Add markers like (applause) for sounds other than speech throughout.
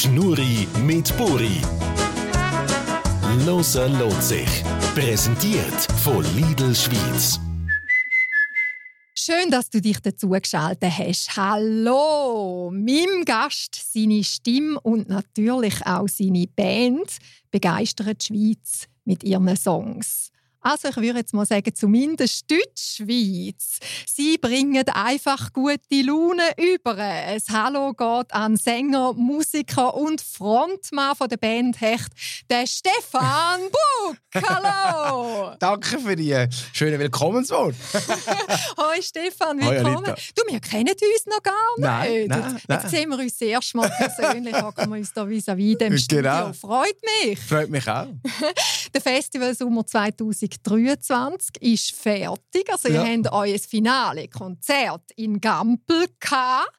Schnurri mit Buri. Loser lohnt sich. Präsentiert von Lidl Schweiz. Schön, dass du dich dazu geschaltet hast. Hallo! Meinem Gast, seine Stimme und natürlich auch seine Band begeistern die Schweiz mit ihren Songs. Also ich würde jetzt mal sagen, zumindest Deutschschweiz. Sie bringen einfach gute Laune über. Ein Hallo geht an Sänger, Musiker und Frontmann von der Band Hecht, der Stefan (laughs) Buck. Hallo! Danke für die schöne Willkommenswort. (laughs) Hoi Stefan, willkommen. Hoi, du, wir kennen uns noch gar nicht. Nein, nein, Jetzt nein. sehen wir uns das erste Mal persönlich, (laughs) hocken wir uns da vis-à-vis dem genau. Studio. Freut mich. Freut mich auch. der Festival Sommer 2000 2023 ist fertig. Also ja. ihr habt euer Finale Konzert in Gampel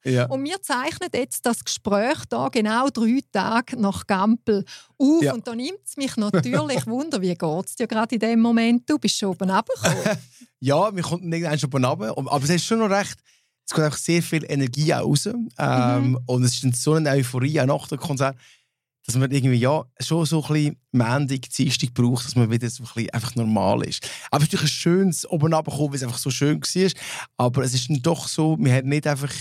ja. und wir zeichnen jetzt das Gespräch da genau drei Tage nach Gampel auf. Ja. Und da nimmt es mich natürlich (laughs) Wunder, wie geht es dir gerade in dem Moment? Du bist schon oben runtergekommen. (laughs) ja, wir kommen irgendwann schon oben runter. Aber es ist schon noch recht es kommt einfach sehr viel Energie raus. Ähm, mhm. Und es ist so eine Euphorie auch nach dem Konzert dass man irgendwie ja schon so ein bisschen Mendig, Dienstag braucht, dass man wieder so ein bisschen einfach normal ist. Aber es ist natürlich ein schönes oben runterkommen, weil es einfach so schön war. Aber es ist dann doch so, wir haben nicht einfach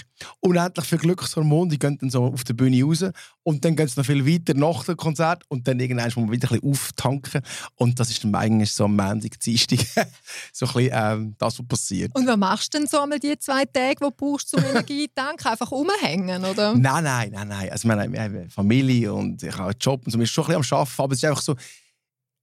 unendlich viel Glückshormone, die gehen dann so auf der Bühne raus und dann geht es noch viel weiter nach dem Konzert und dann irgendwann muss man wieder ein bisschen auftanken und das ist dann eigentlich so am Montag, Dienstag (laughs) so ein bisschen ähm, das, was passiert. Und was machst du denn so einmal die zwei Tage, die du brauchst, um Energie zu tanken? Einfach rumhängen, oder? Nein, nein, nein, nein. Also wir haben Familie und ich habe einen Job und so, wir sind schon ein bisschen am Arbeiten, aber es ist einfach so,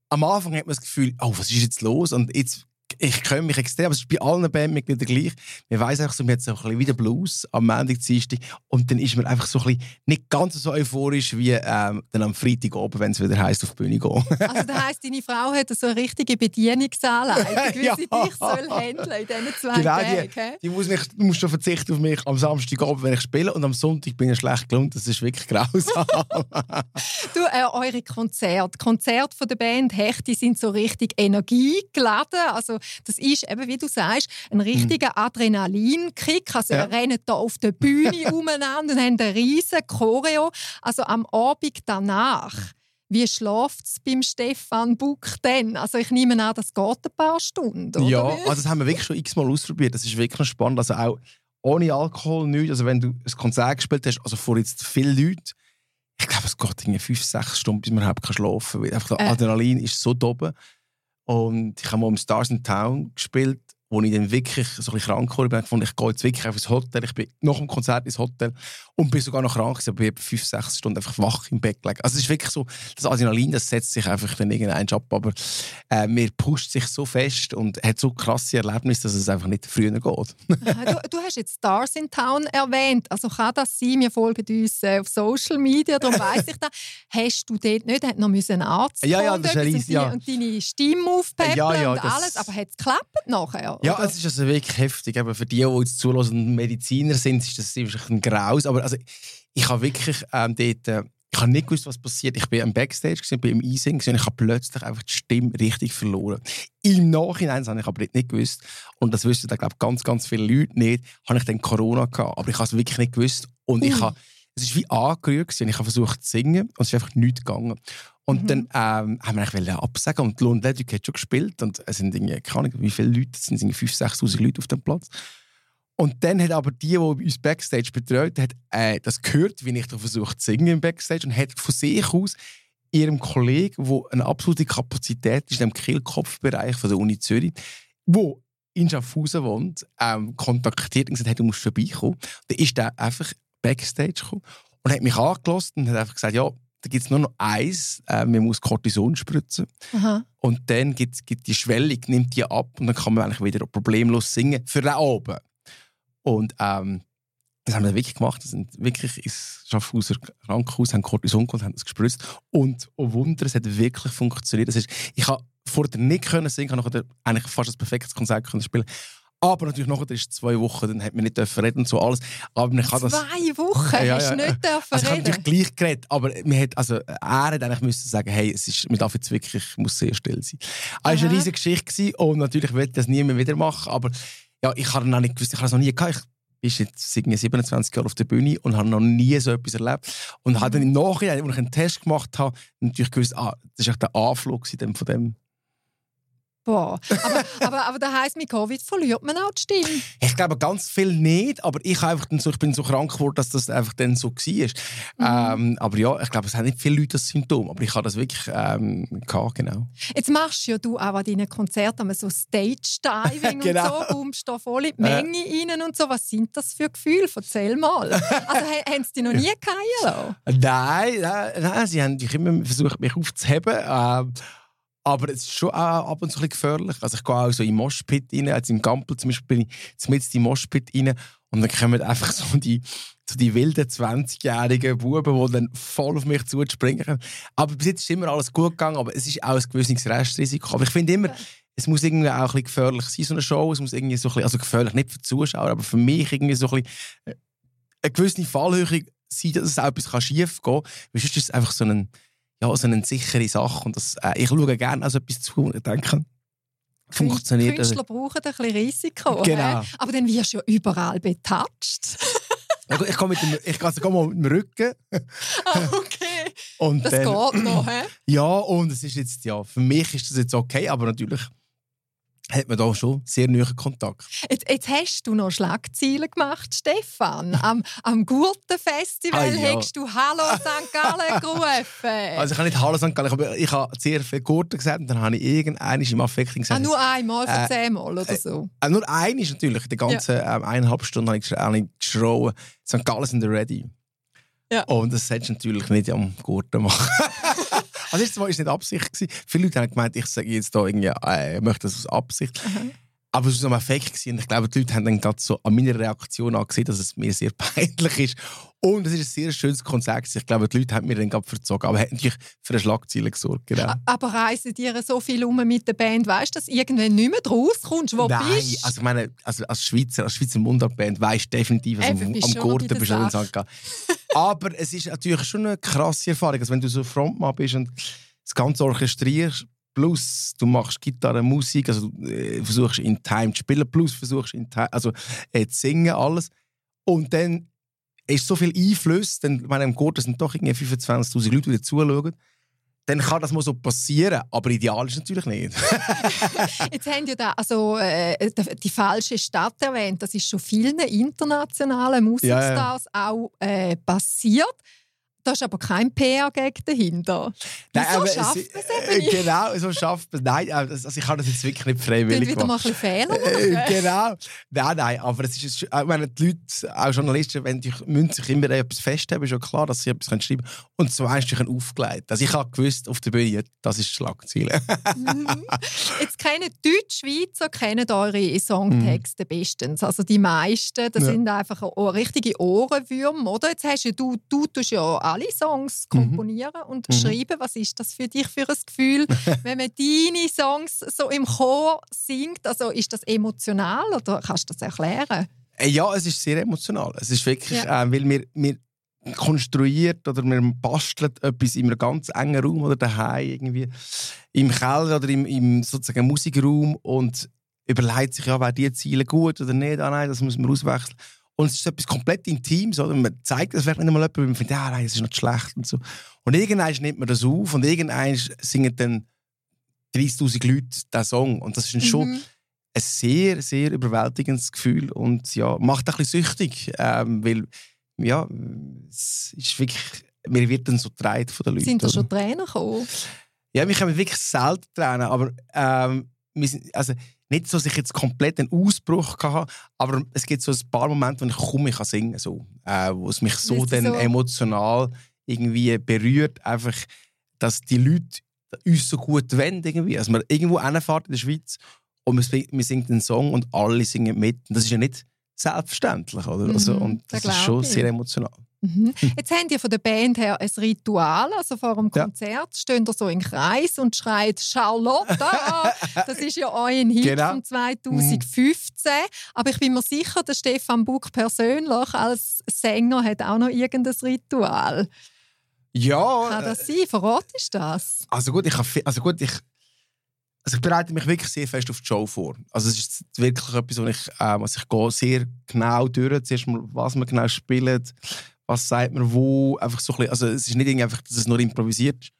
am Anfang hat man das Gefühl, oh, was ist jetzt los? Und jetzt ich kenne mich extrem, aber es ist bei allen Bandmitgliedern gleich. Man weiß einfach so, man hat so ein bisschen wieder Blues am Montag, Dienstag und dann ist man einfach so ein bisschen nicht ganz so euphorisch wie ähm, dann am Freitag oben, wenn es wieder heisst, auf die Bühne gehen. also das heisst, deine Frau hat so eine richtige Bedienungsanleitung, (laughs) wie ja. sie dich soll handeln in diesen zwei genau, Tagen. Die, die muss mich, du musst schon verzichten auf mich am Samstagabend, wenn ich spiele und am Sonntag bin ich schlecht gelungen. Das ist wirklich grausam. (laughs) du, äh, eure Konzerte, Konzerte von der Band Hecht, die sind so richtig energiegeladen, also das ist eben, wie du sagst, ein richtiger mhm. Adrenalinkick. Also ja. wir rennen da auf der Bühne (laughs) umeinander und haben eine riesen Choreo. Also am Abend danach wie schläft es beim Stefan Buck denn? Also ich nehme an, das geht ein paar Stunden, oder? Ja, also das haben wir wirklich schon x-mal ausprobiert. Das ist wirklich spannend. Also auch ohne Alkohol nichts. Also wenn du ein Konzert gespielt hast, also vor jetzt vielen Leuten, ich glaube, es geht irgendwie fünf, sechs Stunden, bis man überhaupt schlafen kann. Einfach der äh. Adrenalin ist so doben. Und ich habe mal im Stars in Town gespielt wo ich dann wirklich so ein bisschen krank wurde, ich ich gehe jetzt wirklich auf ins Hotel. Ich bin nach dem Konzert ins Hotel und bin sogar noch krank gewesen, aber ich fünf, sechs Stunden einfach wach im Bett gelegen. Also es ist wirklich so, das Adrenalin, das setzt sich einfach dann irgendein ab, aber äh, mir pusht sich so fest und hat so krasse Erlebnisse, dass es einfach nicht früher geht. (laughs) du, du, hast jetzt Stars in Town erwähnt, also kann das sein, wir folgen uns äh, auf Social Media, darum (laughs) weiss ich das. Hast du dort nicht, hat noch einen Arzt ja, ja, das ist ein und, ja. und deine Stimme aufpeppeln ja, ja, und alles, aber hat es geklappt nachher? Ja, es ist also wirklich heftig. Aber für die, die jetzt zulassen Mediziner sind, ist das wirklich ein Graus. Aber also, ich habe wirklich ähm, dort... Äh, ich habe nicht gewusst, was passiert. Ich bin im Backstage, ich bin im Easing und ich habe plötzlich einfach die Stimme richtig verloren. Im Nachhinein habe ich aber nicht gewusst, und das wissen dann, glaube ich, ganz, ganz viele Leute nicht, habe ich dann Corona gehabt. Aber ich habe es wirklich nicht gewusst. Und ich habe, es ist wie angerührt und ich habe versucht zu singen und es ist einfach nichts gegangen. Und mhm. dann ähm, haben wir eigentlich absagen und Lone Ledwick hat schon gespielt und es sind irgendwie, keine Ahnung, wie viele Leute, es sind 5'000, 6'000 Leute auf dem Platz. Und dann hat aber die, die uns Backstage betreut hat, äh, das gehört, wie ich da versucht zu singen im Backstage und hat von sich aus ihrem Kollegen, der eine absolute Kapazität ist im Kehlkopfbereich von der Uni Zürich, wo in Schaffhausen wohnt, ähm, kontaktiert und gesagt, hey, du musst vorbeikommen. Dann ist der einfach Backstage gekommen und hat mich angelassen und hat einfach gesagt, ja, da gibt es nur noch eins, äh, man muss Cortison spritzen. Aha. Und dann gibt, gibt die Schwellung, nimmt die ab und dann kann man eigentlich wieder problemlos singen für den Abend. Und ähm, das haben wir wirklich gemacht. Wir sind wirklich ins Schaffhauser Krankenhaus, haben Cortison geholt, haben das gespritzt. Und oh Wunder, es hat wirklich funktioniert. Das ist, ich habe vorher nicht können singen, ich konnte eigentlich fast ein perfektes Konzert können spielen aber natürlich nachher ist zwei Wochen, dann hat man nicht dürfen reden und so alles. Aber man kann zwei das, Wochen ja, ja, hast du nicht dürfen also reden? Ich habe natürlich gleich geredet, aber man hat, also er hat eigentlich müssen sagen, hey, es ist, man darf jetzt wirklich, muss sehr still sein. Es war eine riesige Geschichte und natürlich will das niemand wieder machen, aber ja, ich habe noch nicht gewusst, ich habe es noch nie gehabt. bist jetzt 27 Jahre auf der Bühne und habe noch nie so etwas erlebt. Und habe dann im Nachhinein, als ich einen Test gemacht habe, natürlich gewusst, ah, das ist der Anflug von dem. Boah. Aber, aber, aber das heisst, mit Covid verliert man auch die Stimme. Ich glaube ganz viel nicht, aber ich, einfach so, ich bin so krank geworden, dass das einfach dann so war. Mhm. Ähm, aber ja, ich glaube, es haben nicht viele Leute das Symptom, aber ich habe das wirklich ähm, gehabt, genau. Jetzt machst ja du auch an deinen Konzerten so Stage-Diving genau. (laughs) und so, kommst da voll in die Menge äh. rein und so. Was sind das für Gefühle? Erzähl mal. Also haben sie dich noch nie lassen? Nein, nein, nein, sie haben immer versucht, mich aufzuheben. Ähm, aber es ist schon auch ab und zu ein gefährlich. Also ich gehe auch so in den Moshpit rein, also im Gampel zum Beispiel bin ich mit in den Moshpit rein und dann kommen einfach so die, so die wilden 20-jährigen Buben, die dann voll auf mich zuspringen. Aber bis jetzt ist immer alles gut gegangen, aber es ist auch ein gewisses Restrisiko. Aber ich finde immer, es muss irgendwie auch ein bisschen gefährlich sein, so eine Show. Es muss irgendwie so ein bisschen, also gefährlich nicht für die Zuschauer, aber für mich irgendwie so ein bisschen äh, eine gewisse Fallhöhe sein, dass es auch etwas schief gehen kann. Weil sonst ist es einfach so ein ja, so eine sichere Sache. Und das, äh, ich schaue gerne also etwas zu und denke, funktioniert Künstler brauchen ein bisschen Risiko. Genau. He? Aber dann wirst du ja überall betatscht. ich komme mit dem, ich gehe sogar mal mit dem Rücken. ah, okay. Und das dann, geht noch, hä? Ja, und es ist jetzt, ja, für mich ist das jetzt okay, aber natürlich hat man da schon sehr nahen Kontakt. Jetzt, jetzt, hast du noch Schlagzeilen gemacht, Stefan. Am, am Gurtenfestival ah, ja. hast du Hallo St. Gallen (laughs) gerufen. Also ich habe nicht Hallo St. Gallen, aber ich habe sehr viel Gurten gesagt und dann habe ich irgendeinen im Affekting gesagt. Ah, nur einmal von äh, zehnmal oder äh, so? Äh, nur ein ist natürlich. Die ganze ja. ähm, eineinhalb Stunden habe ich geschrien, St. Gallen sind ready. Ja. Und das hättest du natürlich nicht am Gurten machen. (laughs) Also das war nicht Absicht. Gewesen. Viele Leute haben gemeint, ich sage jetzt da irgendwie, äh, ich möchte das aus Absicht. Mhm. Aber es war ein Effekt. Gewesen. Und ich glaube, die Leute haben dann gerade so an meiner Reaktion angesehen, dass es mir sehr (laughs) peinlich ist. Und es ist ein sehr schönes Konzert. Ich glaube, die Leute haben mir dann gerade verzogen. Aber hat natürlich für eine Schlagzeile gesorgt. Genau. Aber reisen dir so viel um mit der Band? Weißt du, dass irgendwann nicht mehr rauskommst? Wo Nein, bist also ich meine, also als Schweizer, als Schweizer Mundartband weißt du definitiv, dass am, am Gurten bist du in St. Aber es ist natürlich schon eine krasse Erfahrung. Also wenn du so Frontmann bist und das Ganze orchestrierst, plus du machst Gitarre, Musik, also äh, versuchst in Time zu spielen, plus versuchst in Time, also äh, zu singen, alles. Und dann ist so viel Einfluss, denn meine, im Chor sind doch irgendwie 25'000 Leute, die zuschauen, dann kann das mal so passieren, aber ideal ist es natürlich nicht. (laughs) Jetzt haben ja da also äh, die falsche Stadt erwähnt. Das ist schon vielen internationalen Musikstars ja, ja. auch äh, passiert. Da ist aber kein PR-Gag dahinter. Nein, so aber schafft es, es eben nicht. Genau, so schafft es. Nein, also ich kann das jetzt wirklich nicht freiwillig wieder mal ein bisschen Fehler äh, Genau. Nein, nein, aber es ist, ich meine, die Leute, auch Journalisten, wenn die, müssen sich immer etwas festhalten, ist schon klar, dass sie etwas schreiben können. Und so hast du aufgelegt. Also ich habe gewusst, auf der Bühne, das ist Schlagziele. Mhm. Jetzt kennen Deutsch-Schweizer kennen eure Songtexte mhm. bestens. Also die meisten, das ja. sind einfach richtige Ohrenwürmer, oder? Jetzt hast du, du tust ja alle Songs mhm. komponieren mhm. und schreiben. Was ist das für dich für ein Gefühl, (laughs) wenn man deine Songs so im Chor singt? Also ist das emotional oder kannst du das erklären? Äh, ja, es ist sehr emotional. Es ist wirklich, ja. äh, weil wir, wir konstruiert oder wir basteln etwas in einem ganz engen Raum oder daheim irgendwie im Keller oder im, im sozusagen Musikraum und überlegt sich ja, wäre die Ziele gut oder nicht. Ah nein, das muss man auswechseln. Und es ist etwas komplett Intimes, oder? Man zeigt das vielleicht nicht einmal jemandem, man findet, ja, nein, das ist nicht schlecht und so. Und irgendwann nimmt man das auf und irgendwann singen dann 30'000 Leute diesen Song. Und das ist mhm. schon ein sehr, sehr überwältigendes Gefühl und ja, macht ein bisschen süchtig, ähm, weil, ja, es ist wirklich, mir wird dann so getragen von den Leuten. Sind da schon Tränen gekommen? Ja, wir haben wirklich selten Tränen, aber ähm, sind, also, nicht so, dass ich jetzt komplett einen Ausbruch hatte, aber es gibt so ein paar Momente, wo ich kaum ich singen kann, so, äh, wo es mich so, dann so? emotional irgendwie berührt, einfach, dass die Leute uns so gut wollen, irgendwie. Also man irgendwo hinfährt in der Schweiz und wir singen einen Song und alle singen mit. Und das ist ja nicht selbstverständlich, oder? Also, mhm, und das, das ist schon ich. sehr emotional. Mhm. Jetzt habt ihr von der Band her ein Ritual. Also vor dem Konzert ja. stehen ihr so im Kreis und schreit Charlotte (laughs) Das ist ja euer Hit genau. von 2015. Mhm. Aber ich bin mir sicher, der Stefan Buck persönlich als Sänger hat auch noch irgendein Ritual. Ja. Kann das äh, sein? Verratest du das? Also gut, ich, also gut, ich Also ich bereite mich wirklich sehr fest auf die Show vor. Also es ist wirklich etwas, was ich, äh, was ich gehe sehr genau durch. Zuerst mal, was man genau spielt, was sagt man wo. Einfach so ein bisschen, also es ist nicht einfach, dass es nur improvisiert ist.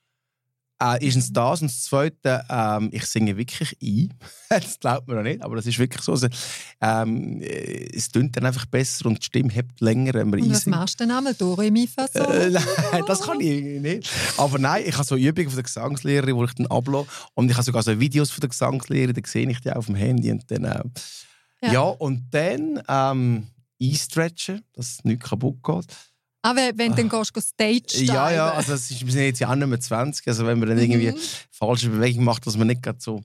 Äh, erstens das und das Zweite, ähm, ich singe wirklich ein. (laughs) das glaubt man auch nicht, aber das ist wirklich so. Also, ähm, äh, es tönt dann einfach besser und die Stimme hebt länger, wenn man Und was einsingt. machst du denn einmal? Dore mi fa? Äh, (laughs) nein, das kann ich nicht. Aber nein, ich habe so Übungen von der Gesangslehrerin, wo ich dann ablasse. Und ich habe sogar so Videos von der Gesangslehrerin, da sehe ich die auch auf dem Handy. Und dann, äh, ja. Ja. und dann ähm, einstretchen, dass nichts kaputt geht. Ah, wenn, du dann gehst, gehst Stage Ja, ja, diven. also es ist, wir sind jetzt ja auch nicht mehr 20. Also wenn man dann irgendwie Mhm. falsche Bewegung macht, dass man nicht gerade so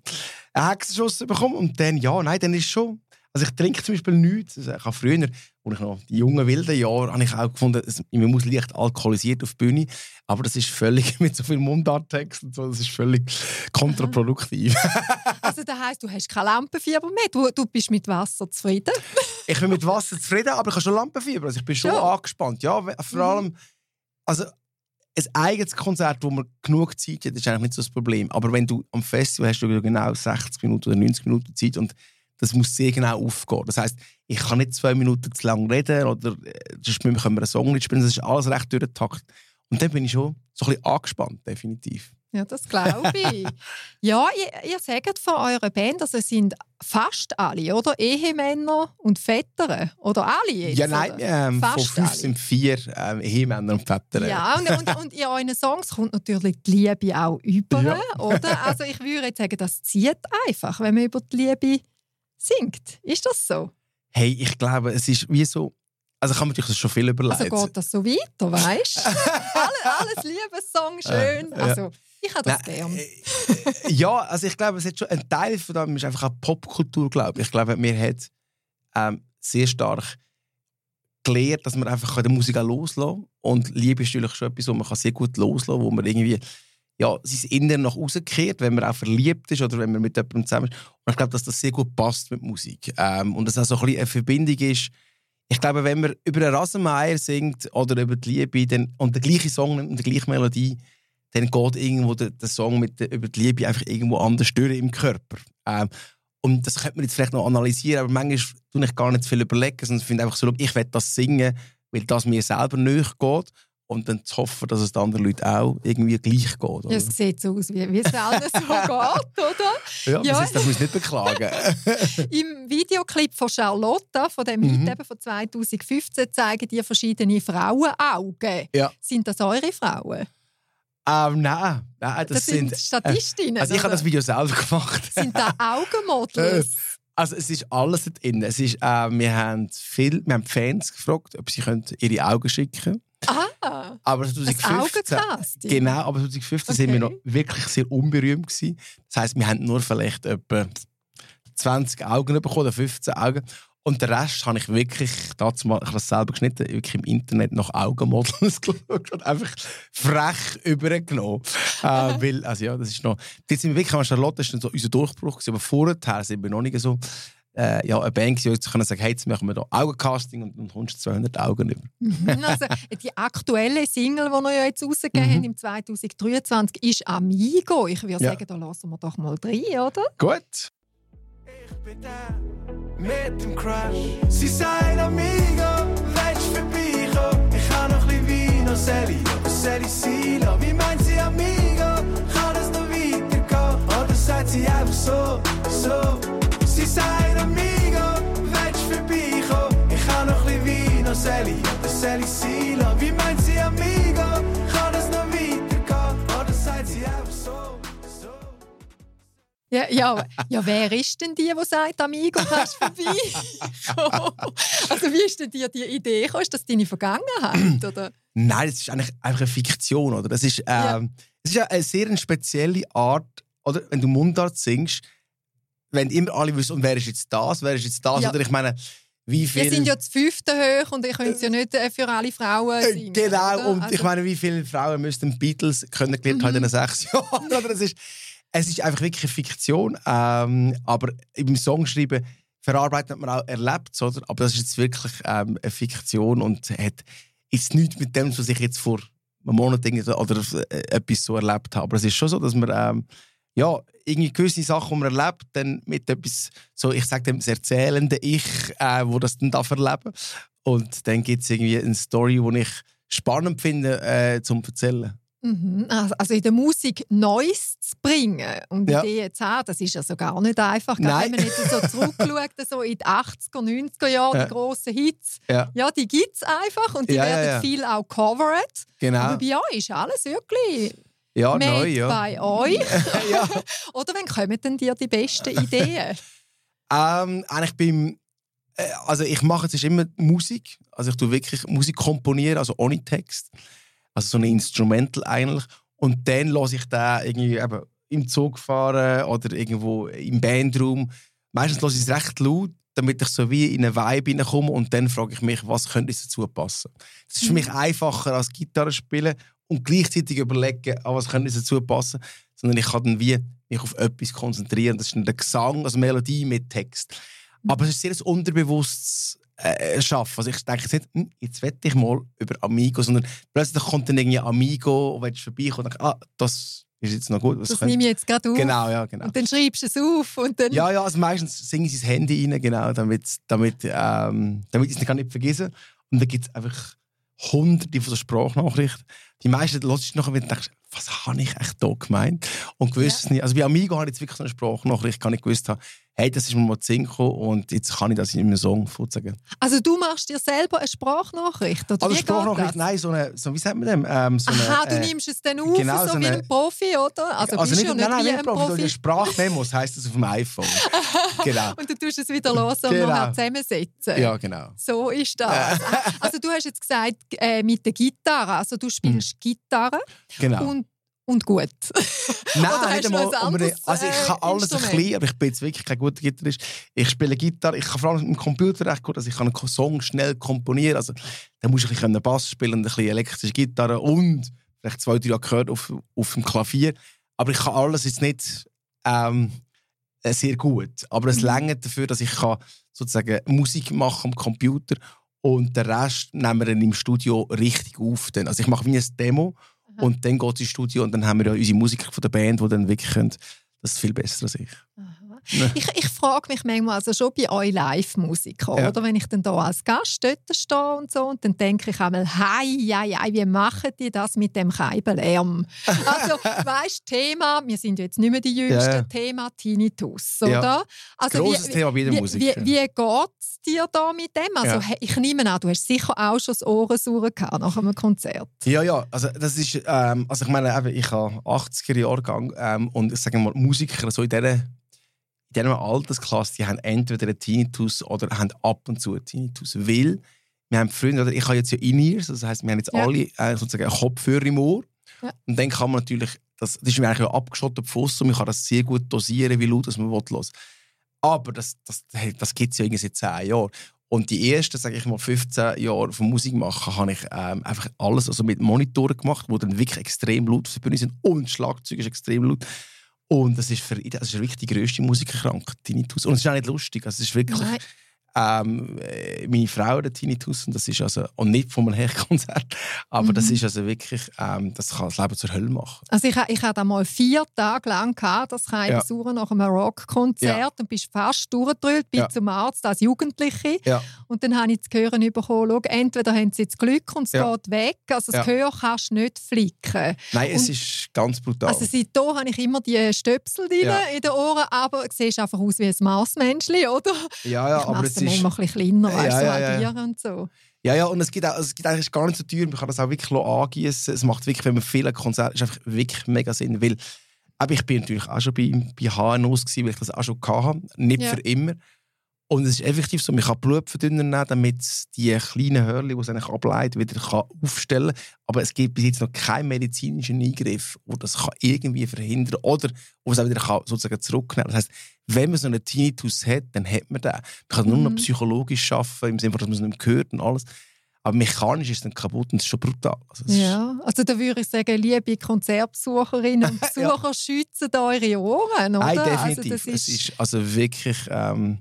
einen Hexenschuss bekommt. Und dann, ja, nein, dann ist schon... Also ich trinke zum Beispiel nichts. Also ich habe früher, als ich noch die jungen wilden Jahre, habe ich auch gefunden, man muss leicht alkoholisiert auf die Bühne. Aber das ist völlig (laughs) mit so viel Mundarttext und so, das ist völlig kontraproduktiv. (laughs) Also das heisst, du hast kein Lampenfieber mehr. Du, du bist mit Wasser zufrieden. (laughs) ich bin mit Wasser zufrieden, aber ich habe schon Lampenfieber. Also ich bin schon Schon? angespannt. Ja, vor allem, also ein eigenes Konzert, wo man genug Zeit hat, ist eigentlich nicht so das Problem. Aber wenn du am Festival hast, du genau 60 Minuten oder 90 Minuten Zeit und das muss sehr genau aufgehen. Das heißt, ich kann nicht zwei Minuten zu lang reden oder äh, sonst können wir einen Song nicht spielen. Das ist alles recht durchgetakt. Und dann bin ich schon so ein bisschen angespannt, definitiv. Ja, das glaube ich. (laughs) ja, ihr, ihr sagt von eurer Band, also es sind fast alle, oder? Ehemänner und Väter. Oder alle jetzt? ja, nein, ähm, von Fast fünf alle. sind vier ähm, Ehemänner und Väter. Ja, und, und, und in euren Songs kommt natürlich die Liebe auch über, Ja. oder? Also ich würde jetzt sagen, das zieht einfach, wenn man über die Liebe singt. Ist das so? Hey, ich glaube, es ist wie so. Also, ich habe mir natürlich schon viel überlegt. Also geht das so weiter, weißt du? (laughs) Alle, alles Liebessong, schön. Also ich habe das Nein, gern. äh, ja, also ich glaube, es hat schon ein Teil von dem ist einfach auch Popkultur, glaube ich. Ich glaube, mir hat ähm, sehr stark gelernt, dass man einfach die Musik auch loslassen kann. Und Liebe ist natürlich schon etwas, wo man kann sehr gut loslassen kann, wo man irgendwie ja, sein Innere nach außen kehrt, wenn man auch verliebt ist oder wenn man mit jemandem zusammen ist. Und ich glaube, dass das sehr gut passt mit Musik. Ähm, und dass auch so ein bisschen eine Verbindung ist. Ich glaube, wenn man über einen Rasenmeier singt oder über die Liebe dann, und der gleiche Song und die gleiche Melodie, dann geht irgendwo der, der Song mit der, über die Liebe einfach irgendwo anders durch im Körper. Ähm, und das könnte man jetzt vielleicht noch analysieren, aber manchmal tue ich gar nicht viel überlegen, sondern finde einfach so, ich will das singen, weil das mir selber nicht geht und dann zu hoffen, dass es den anderen Leuten auch irgendwie gleich geht. Oder? Ja, es sieht so aus, wie, wie es allen so (laughs) geht, oder? Ja, Ja. Das, ist, das muss ich nicht beklagen. (laughs) Im Videoclip von Charlotte, von dem Mhm. Hit eben von 2015, zeigen die verschiedene Frauenaugen. Ja. Sind das eure Frauen? ähm, nein, nein, das, Das, sind, sind... Statistinnen. also ich habe das Video selber gemacht. Sind da (laughs) Augenmodels? Also es ist alles dort drin. Es ist, äh, wir, haben viel, wir haben die Fans gefragt, ob sie können ihre Augen schicken können. Aber ein 2015, Augencasting. genau, aber 2015 sind wir noch Okay. wirklich sehr unberühmt gewesen. Das heisst, wir haben nur vielleicht etwa 20 Augen bekommen oder 15 Augen. Und den Rest habe ich wirklich, dazu mal, ich habe das selber geschnitten, wirklich im Internet nach Augenmodels (laughs) geschaut und einfach frech übergenommen. äh, (laughs) weil, also ja, das ist noch, jetzt sind wir wirklich, Charlotte ist dann so unser Durchbruch gewesen, aber vorher sind wir noch nicht so, äh, ja, eine Band, die jetzt können sagen, hey, jetzt machen wir da Augencasting und dann kommst du 200 Augen über. (laughs) Also, die aktuelle Single, die wir ja jetzt rausgegeben Mhm. haben im 2023, ist Amigo. Ich würde Ja. sagen, da lassen wir doch mal rein, oder? Gut. Ich bin der mit dem Crush. Sie sagt Amigo, willst du vorbeikommen? Ich habe noch ein bisschen Wein, noch Sally, Sally Sila. Wie meint sie Amigo? Kann es noch weitergehen? Oder sagt sie einfach so, so? Sally, aber Sally Sila. Wie meint sie Amigo? Kann es noch weitergehen? Oder sagt sie einfach so, so? Ja, ja, ja, wer ist denn die, die sagt, Amigo, kannst du vorbeikommen? also wie ist denn dir die Idee gekommen? Ist das deine Vergangenheit? Oder? Nein, das ist eigentlich einfach eine Fiktion, oder? Das ist, ähm, Ja. es ist ja eine sehr eine spezielle Art, oder? Wenn du Mundart singst, wenn immer alle wissen, und wer ist jetzt das, wer ist jetzt das, Ja. oder? Ich meine, wie viel... Wir sind ja das fünfte hoch und ich könnte es ja nicht äh, für alle Frauen Äh, singen. Genau, oder? und Also, ich meine, wie viele Frauen müssten Beatles kennengelernt haben in den sechs (laughs) Jahren? Oder? Es, ist, es ist einfach wirklich eine Fiktion, ähm, aber im Songschreiben verarbeitet man auch erlebt, oder? Aber das ist jetzt wirklich ähm, eine Fiktion und hat jetzt nichts mit dem, was ich jetzt vor einem Monat oder äh, etwas so erlebt habe. Aber es ist schon so, dass man ähm, ja, irgendwie gewisse Sachen, die man erlebt, dann mit etwas, so ich sage dem, das erzählende Ich, äh, wo das dann darf erleben Und dann gibt es irgendwie eine Story, die ich spannend finde, äh, zum erzählen. Mhm. Also also in der Musik Neues zu bringen und Ja. Ideen zu haben, das ist also gar nicht einfach. Nein. Wenn man jetzt so zurückschaut, so in die 80er, 90er Jahre, Ja. die grossen Hits, Ja. ja, die gibt es einfach und die Ja, ja, werden ja. viel auch covered. Genau. Aber bei euch ist alles wirklich Ja, made neu, ja. bei euch. (laughs) ja. (laughs) Oder wann kommen denn dir die besten Ideen? Ähm, eigentlich beim, äh, also ich mache jetzt immer Musik, also ich tue wirklich Musik komponieren, also ohne Text, also so eine Instrumental eigentlich. Und dann lasse ich da irgendwie eben im Zug fahren oder irgendwo im Bandraum. Meistens lasse ich es recht laut, damit ich so wie in eine Vibe hineinkomme und dann frage ich mich, was könnte dazu passen. Das ist für mich einfacher als Gitarre spielen und gleichzeitig überlegen, ah, was könnte dazu passen, sondern ich kann dann wie mich auf etwas konzentrieren. Das ist dann der Gesang, also Melodie mit Text. Aber es ist sehr ein unterbewusstes äh, Schaffen. Also ich denke jetzt nicht, hm, jetzt wette ich mal über Amigo, sondern plötzlich kommt dann irgendwie Amigo und willst vorbeikommen und denke, ah, das ist jetzt noch gut. Was Das könnte- nehme ich jetzt gerade auf. Genau, ja, genau. Und dann schreibst du es auf und dann... Ja, ja, also meistens singe ich ins Handy rein, genau, damit, damit, ähm, damit ich es nicht vergesse. Und dann gibt es einfach hunderte von so Sprachnachrichten. Die meisten hörst du nachher und denkst, was habe ich echt da gemeint? Und gewusst es nicht. Also bei Amigo habe ich jetzt wirklich so eine Sprachnachricht, kann ich gewusst haben, hey, das ist mir mal gekommen und jetzt kann ich das in einem Song sagen. Also du machst dir selber eine Sprachnachricht, oder Also wie Sprachnachricht, das? nein, so eine, so, wie sagt man dem? Ähm, so eine, Aha, du äh, nimmst es dann auf, genau, so so wie eine- ein Profi, oder? Also, also bist nicht, ja nein, nicht nein, wie ein Profi, Profi. Sprachmemos heisst das auf dem iPhone. (laughs) genau. Und du tust es wieder los und Genau. nachher zusammensetzen. Ja, genau. So ist das. (laughs) Also du hast jetzt gesagt, äh, mit der Gitarre, also du spielst Gitarre genau. und, und gut. (laughs) Nein, nicht einmal anderes, Also ich kann äh, alles ein bisschen, aber ich bin jetzt wirklich kein guter Gitarrist. Ich spiele Gitarre, ich kann vor allem mit dem Computer recht gut, also ich kann einen Song schnell komponieren. Also da muss ich ein bisschen Bass spielen ein bisschen elektrische Gitarre und vielleicht zwei, drei Akkorde auf, auf dem Klavier. Aber ich kann alles jetzt nicht ähm, äh, sehr gut. Aber es Mhm. dafür, dass ich kann sozusagen Musik machen am Computer und den Rest nehmen wir dann im Studio richtig auf. Dann. Also ich mache wie ein Demo und dann geht es ins Studio und dann haben wir ja unsere Musiker von der Band, die dann wirklich können, das ist viel besser als ich. Ich, ich frage mich manchmal also schon bei euch Live-Musiker, Ja. oder? Wenn ich dann da als Gast dort stehe und so, und dann denke ich einmal, hei, hei, hei, wie machen die das mit dem Keibenlärm? (laughs) Also, weißt Thema, wir sind jetzt nicht mehr die Jüngsten, Ja. Thema Tinnitus, oder? Also, Grosses Thema bei der wie, Musik. Wie, wie geht es dir da mit dem? Also, ich nehme an, du hast sicher auch schon das Ohrensurren gehabt nach einem Konzert. Ja, ja, also das ist, ähm, also ich meine, ich habe 80er Jahrgang ähm, und ich sage mal, Musiker so in dieser, in dieser Altersklasse, die haben entweder einen Tinnitus oder haben ab und zu einen Tinnitus, weil wir haben Freunde, oder ich habe jetzt ja In-Ears, das heisst, wir haben jetzt Ja. alle äh, sozusagen einen Kopfhörer im Ohr Ja. und dann kann man natürlich, das, das ist mir eigentlich abgeschottet aussen und man kann das sehr gut dosieren, wie laut man will hören. Aber das, das, das gibt es ja irgendwie seit 10 Jahren. Und die ersten, sage ich mal, 15 Jahre von Musik machen, habe ich ähm, einfach alles also mit Monitoren gemacht, die dann wirklich extrem laut auf der Bühne sind. Und das Schlagzeug ist extrem laut. Und das ist, für, das ist wirklich die grösste Musikerkrankheit, Tinnitus. Und es ist auch nicht lustig. Also es ist wirklich Nein. Ähm, äh, meine Frau hat Tinnitus und das ist also und nicht von einem Hechkonzert, aber das Mhm. ist also wirklich, ähm, das kann das Leben zur Hölle machen. Also ich, ich hatte einmal vier Tage lang gehabt, das Keibensurren nach einem Rockkonzert Ja. und bist fast durchgedrückt, bin Ja. zum Arzt als Jugendliche. Ja. Und dann habe ich zu hören bekommen, schau, entweder haben sie jetzt Glück und es Ja. geht weg, also das Ja. Gehör kannst du nicht flicken. Nein, es Und- ist ganz brutal. Also seitdem habe ich immer die Stöpsel drin Ja. in den Ohren, aber du siehst einfach aus wie ein Marsmenschli, oder? ja, ja, ich aber es es ist manchmal ein bisschen kleiner, weißt, Ja, so ja, ja, und so. Ja, ja, und es gibt, auch, es gibt eigentlich gar nicht so teuer. Man kann das auch wirklich angießen. Es macht wirklich, wenn man viele Konzerte, ist einfach wirklich mega Sinn. Weil eben, ich bin natürlich auch schon bei, bei HNOs gewesen, weil ich das auch schon hatte. Nicht Ja. für immer. Und es ist effektiv so, man kann Blutverdünner nehmen, damit es die kleinen Hörli, die es eigentlich ableitet, wieder kann aufstellen kann. Aber es gibt bis jetzt noch keinen medizinischen Eingriff, der das kann irgendwie verhindern oder wo es auch wieder kann, sozusagen zurücknehmen kann. Das heisst, wenn man so einen Tinnitus hat, dann hat man den. Man kann nur noch Mhm. psychologisch arbeiten, im Sinne, von, dass man es nicht mehr hört und alles. Aber mechanisch ist es dann kaputt und es ist schon brutal. Also, ist- Ja, also da würde ich sagen, liebe Konzertbesucherinnen und (laughs) Besucher, schützen eure Ohren, oder? Nein, Also definitiv. das es ist also wirklich, ähm,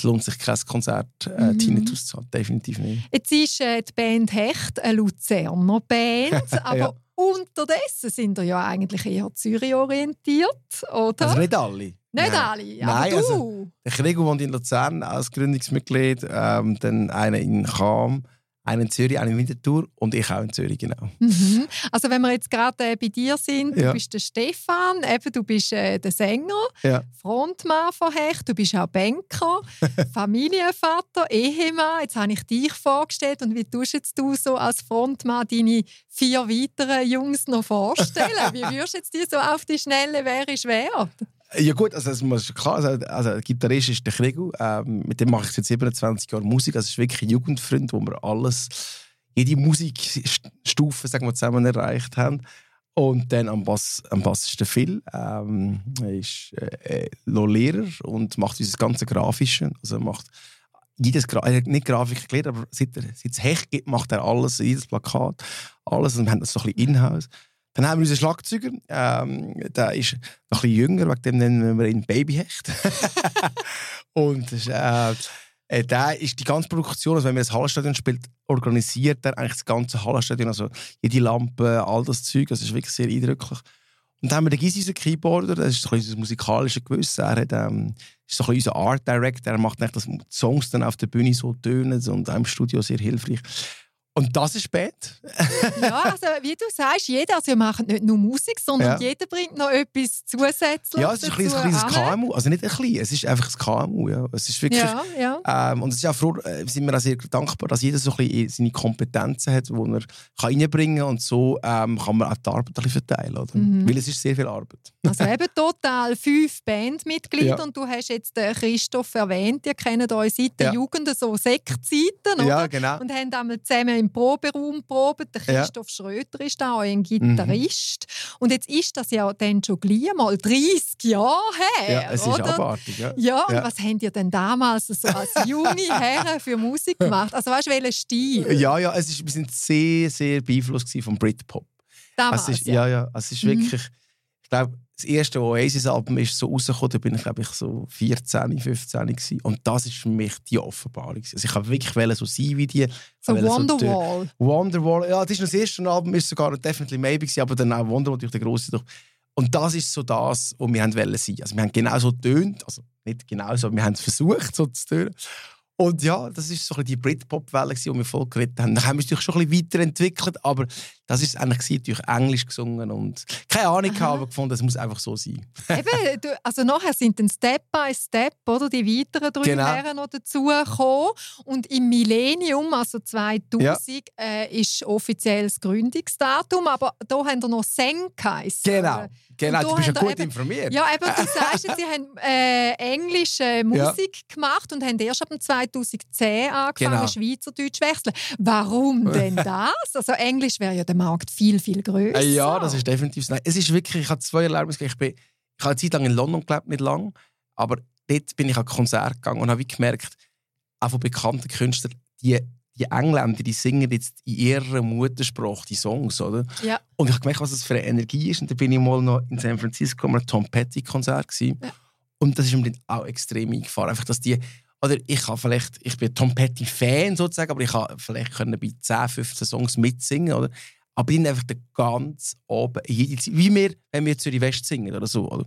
es lohnt sich kein Konzert äh, Mhm. Tinnitus zu haben. Definitiv nicht. Jetzt ist äh, die Band Hecht eine Luzerner Band, (laughs) aber Ja. unterdessen sind ihr ja eigentlich eher Zürich orientiert, oder? Also nicht alle. nicht Nein. alle, aber Nein, du. also- Der wohnt in Luzern als Gründungsmitglied, ähm, dann einer in Cham, einer in Zürich, einer in Winterthur und ich auch in Zürich, genau. Mhm. Also wenn wir jetzt gerade äh, bei dir sind, Ja. du bist der Stefan, eben, du bist äh, der Sänger, Ja. Frontmann von Hecht, du bist auch Banker, (laughs) Familienvater, Ehemann. Jetzt habe ich dich vorgestellt und wie tust jetzt du so als Frontmann deine vier weiteren Jungs noch vorstellen? wie (laughs) würdest du jetzt die so auf die Schnelle, wer ist wer? Ja gut, also das muss klar also, also Gitarrist ist der Krigo, ähm, mit dem mache ich seit 27 Jahren Musik, also es ist wirklich ein Jugendfreund, wo wir alles, jede Musikstufe sagen wir, zusammen erreicht haben. Und dann am Bass, am Bass ist der Phil, ähm, er ist äh, äh, Lehrer und macht dieses ganze Grafische, also er macht jedes Gra er hat nicht Grafik gelernt, aber seit, er, seit es Hecht gibt, macht er alles, jedes Plakat, alles. Und wir haben das so ein bisschen in-house. Dann haben wir unseren Schlagzeuger, ähm, der ist noch ein bisschen jünger, wegen dem nennen wir ihn Babyhecht. (laughs) und äh, äh, der ist die ganze Produktion, also wenn wir das Hallenstadion spielt, organisiert er eigentlich das ganze Hallenstadion, also jede Lampe, all das Zeug, das ist wirklich sehr eindrücklich. Und dann haben wir den Gysi, unseren Keyboarder, das ist so ein unser musikalisches Gewissen. Er hat, ähm, ist so ein unser Art Director, er macht eigentlich, dass Songs dann auf der Bühne so tönen und auch im Studio sehr hilfreich. Und das ist Band. Ja, also wie du sagst, jeder, also wir machen nicht nur Musik, sondern Ja. jeder bringt noch etwas zusätzlich Ja, es ist ein kleines, kleines. KMU. Also nicht ein kleines, es ist einfach ein KMU. Ja. Es ist wirklich, Ja, ja. ähm, und es ist auch froh, äh, sind wir auch sehr dankbar, dass jeder so ein bisschen seine Kompetenzen hat, die er kann reinbringen kann. Und so ähm, kann man auch die Arbeit ein bisschen verteilen. Oder? Mhm. Weil es ist sehr viel Arbeit. Also eben total fünf Bandmitglieder Ja. und du hast jetzt den Christoph erwähnt, ihr kennt euch seit der Ja. Jugend so Sektzeiten, oder? genau. Und haben einmal zusammen im Proberaum probiert. Der Ja. Christoph Schröter ist da ein Gitarrist. Und jetzt ist das ja dann schon gleich mal 30 Jahre her, Ja, es ist oder? abartig. Ja. Ja, und Ja. was habt ihr denn damals so als junge Herren für Musik gemacht? Also weißt du, welchen Stil? Ja, ja, es ist, wir sind sehr, sehr beeinflusst vom Britpop. Damals, es ist, ja, ja, es ist Mhm. Ich glaube, das erste Oasis-Album ist so rausgekommen, da bin ich, glaube ich, so 14, 15 gewesen. Und das ist für mich die Offenbarung. Also ich habe wirklich so sein wie die. So wollte durch- Wonderwall. Wonderwall, ja, das ist das erste Album, ist sogar Definitely Maybe gewesen, aber dann auch Wonderwall durch den grossen durch. Und das ist so das, was wir wollen sein. Also wir haben genau so getönt, also nicht genau so, aber wir haben es versucht, so zu tönen. Und ja, das ist so ein bisschen die Britpop-Welle, die wir voll geredet haben. Dann haben wir es natürlich schon ein bisschen weiterentwickelt, aber das ist eigentlich gewesen, durch Englisch gesungen und keine Ahnung, Aha. aber gefunden, es muss einfach so sein. Eben, du, also nachher sind dann Step by Step oder die weiteren drei Genau. Herren noch dazugekommen. Und im Millennium, also 2000, äh, ist offiziell das Gründungsdatum, aber da haben wir noch Seng geheissen. Genau, genau, du bist ja gut eben- informiert. Ja, eben, du sagst, sie haben äh, englische (laughs) Musik gemacht und haben erst ab dem 2010 angefangen, Genau. Schweizerdeutsch zu wechseln. Warum (laughs) denn das? Also Englisch wäre ja der Markt viel, viel grösser. Äh, Ja, das ist definitiv so. Es ist wirklich, ich habe zwei Erlebnisse. Ich, bin, ich habe eine Zeit lang in London gelebt, nicht lang, aber dort bin ich an Konzert gegangen und habe gemerkt, auch von bekannten Künstlern, die, die Engländer, die singen jetzt in ihrer Muttersprache die Songs, oder? Ja. Und ich habe gemerkt, was das für eine Energie ist. Und dann bin ich mal noch in San Francisco an einem Tom Petty-Konzert. Ja. Und das ist mir dann auch extrem eingefahren. Einfach, dass die, oder ich habe vielleicht, ich bin Tom Petty-Fan sozusagen, aber ich habe vielleicht können bei 10, 15 Songs mitsingen, oder? Aber ich bin einfach den ganz oben, jede Zeit, wie wir, wenn wir Zürich West singen oder so, oder?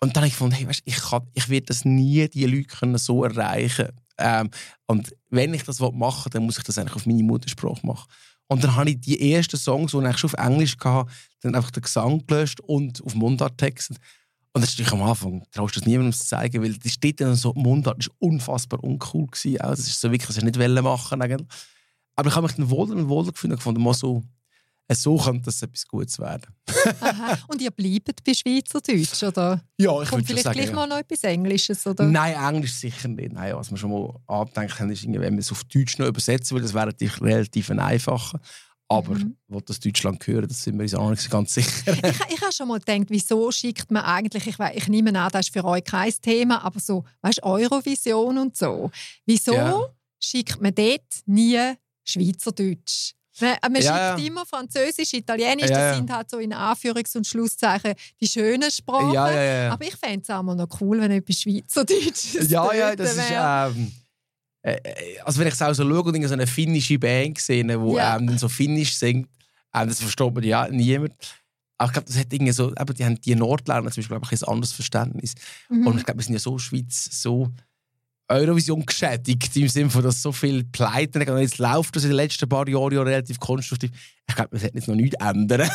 Und dann habe ich gefunden, hey, weißt, ich, kann, ich werde das nie, die Leute können so erreichen. Ähm, und wenn ich das machen will, dann muss ich das eigentlich auf meine Muttersprache machen. Und dann habe ich die ersten Songs, die ich schon auf Englisch hatte, dann einfach den Gesang gelöscht und auf Mundart textet. Und das ist natürlich am Anfang, traust du das niemandem zu zeigen, weil das steht dann so, Mundart ist unfassbar uncool gewesen. Auch. Das ist so wirklich, was ich nicht machen eigentlich. Aber ich habe mich dann wohler und wohler gefunden, gefunden mal so, so könnte das etwas Gutes werden. (laughs) Und ihr bleibt bei Schweizerdeutsch, oder? Ja, ich Kommt vielleicht sagen, gleich ja. mal noch etwas Englisches, oder? Nein, Englisch sicher nicht. Nein, was wir schon mal angedenkt haben, ist, wenn wir es auf Deutsch noch übersetzen würden, das wäre natürlich relativ einfacher. Aber Mhm. wo das Deutschland gehört, das sind wir uns auch nicht ganz sicher. Ich, ich habe schon mal gedacht, wieso schickt man eigentlich, ich, ich nehme an, das ist für euch kein Thema, aber so, weißt Eurovision und so. Wieso Ja. schickt man dort nie Schweizerdeutsch? Man, man Ja, ja. immer Französisch, Italienisch, das sind halt so in Anführungs- und Schlusszeichen die schönen Sprachen. Aber ich fände es auch mal noch cool, wenn etwas Schweizerdeutsches (laughs) Ja, ja, das ist. wäre. Ähm, äh, äh, also, wenn ich es auch so schaue und so eine finnische Band sehe, die Ja. ähm, dann so finnisch singt, Ähm, das versteht man ja niemand. Aber ich glaube, das hat irgendwie so, eben, die haben die Nordländer zum Beispiel glaube ich, ein anderes Verständnis. Mhm. Und ich glaube, wir sind ja so Schweiz, so Eurovision geschädigt, im Sinne von, dass so viele Pleiten und jetzt läuft das in den letzten paar Jahren ja relativ konstruktiv. Ich glaube, wir sollten jetzt noch nichts ändern. (laughs)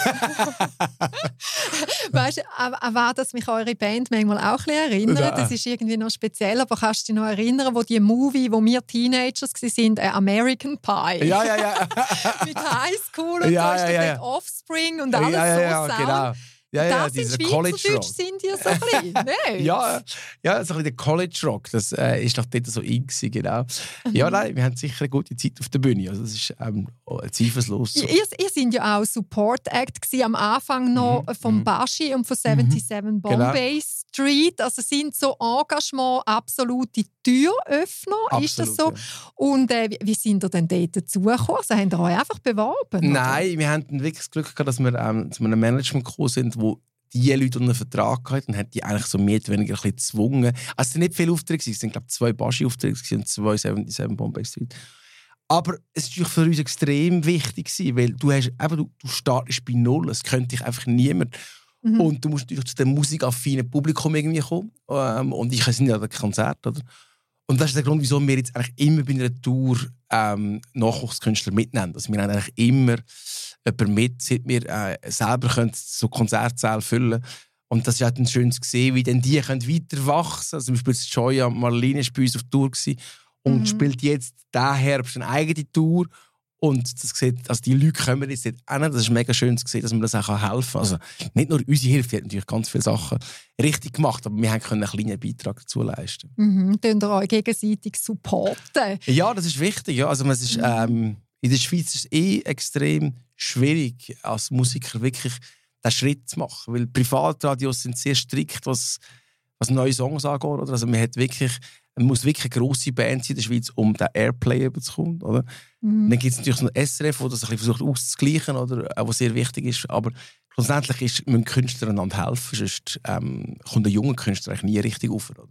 Weißt du, an an was das mich eure Band manchmal auch ein bisschen erinnert? Ja. Das ist irgendwie noch speziell, aber kannst du dich noch erinnern, wo die Movie, wo wir Teenagers waren, äh, American Pie? ja, ja, ja. (laughs) Mit Highschool und Ja, so ja, ja, mit ja. Offspring und ja, alles ja, ja, so sound. genau. Ja, ja, das dieser in College Rock. sind die so ein bisschen. (laughs) Nein. Ja, ja, so ein bisschen der College Rock, das äh, ist doch dort so in genau. Ja, nein, wir haben sicher eine gute Zeit auf der Bühne, also das ist ähm, oh, zweifellos so. Ihr, ihr sind ja auch Support Act gewesen, am Anfang noch Mhm, vom mhm. Bashi und von 77 Bombay Street. Also sind so Engagement absolute Türöffner, ist das so? Absolut, ja. Und äh, wie- sind ihr denn dort dazugekommen? Also haben ihr euch einfach beworben? oder? Nein, wir hatten wirklich das Glück gehabt, dass wir ähm, zu einem Management gekommen sind, wo die Leute unter Vertrag hatten und haben die eigentlich so mehr oder weniger ein bisschen gezwungen. Also es waren nicht viele Aufträge, es waren glaube ich zwei Baschi-Aufträge und zwei 77 Bombay Street. Aber es war natürlich für uns extrem wichtig, weil du, hast, eben, du, du startest bei Null, es könnte dich einfach niemand. Mhm. Und du musst natürlich zu dem musikaffinen Publikum irgendwie kommen. Ähm, und ich sind ja an Konzert, oder? Und das ist der Grund, wieso wir jetzt eigentlich immer bei einer Tour ähm, Nachwuchskünstler mitnehmen. Also wir haben eigentlich immer jemanden mit, seit wir äh, selber können so Konzertsäle füllen Und das ist halt ein schönes gesehen, wie dann die können weiter wachsen. Also zum Beispiel Joya Marlene war bei uns auf Tour gewesen und Mhm. spielt jetzt diesen Herbst eine eigene Tour. Und das sieht, also die Leute kommen jetzt dort hin. Das ist mega schön zu sehen, dass man das auch helfen kann. Also nicht nur unsere Hilfe, die hat natürlich ganz viele Sachen richtig gemacht, aber wir haben können einen kleinen Beitrag dazu leisten. Mhm. Tun ihr euch gegenseitig supporten? Ja, das ist wichtig. Ja. Also, es ist, ähm, in der Schweiz ist es eh extrem schwierig, als Musiker wirklich den Schritt zu machen. Weil Privatradios sind sehr strikt, was, was neue Songs angeht. Oder? Also, man, hat wirklich, man muss wirklich eine grosse Band sein in der Schweiz, um den Airplay überzukommen. Oder? Mhm. Dann gibt es natürlich ein SRF, das das ein versucht auszugleichen, oder? auch was sehr wichtig ist. Aber schlussendlich ist, müssen Künstler einander helfen, sonst ähm, kommt ein junger Künstler eigentlich nie richtig auf. Oder?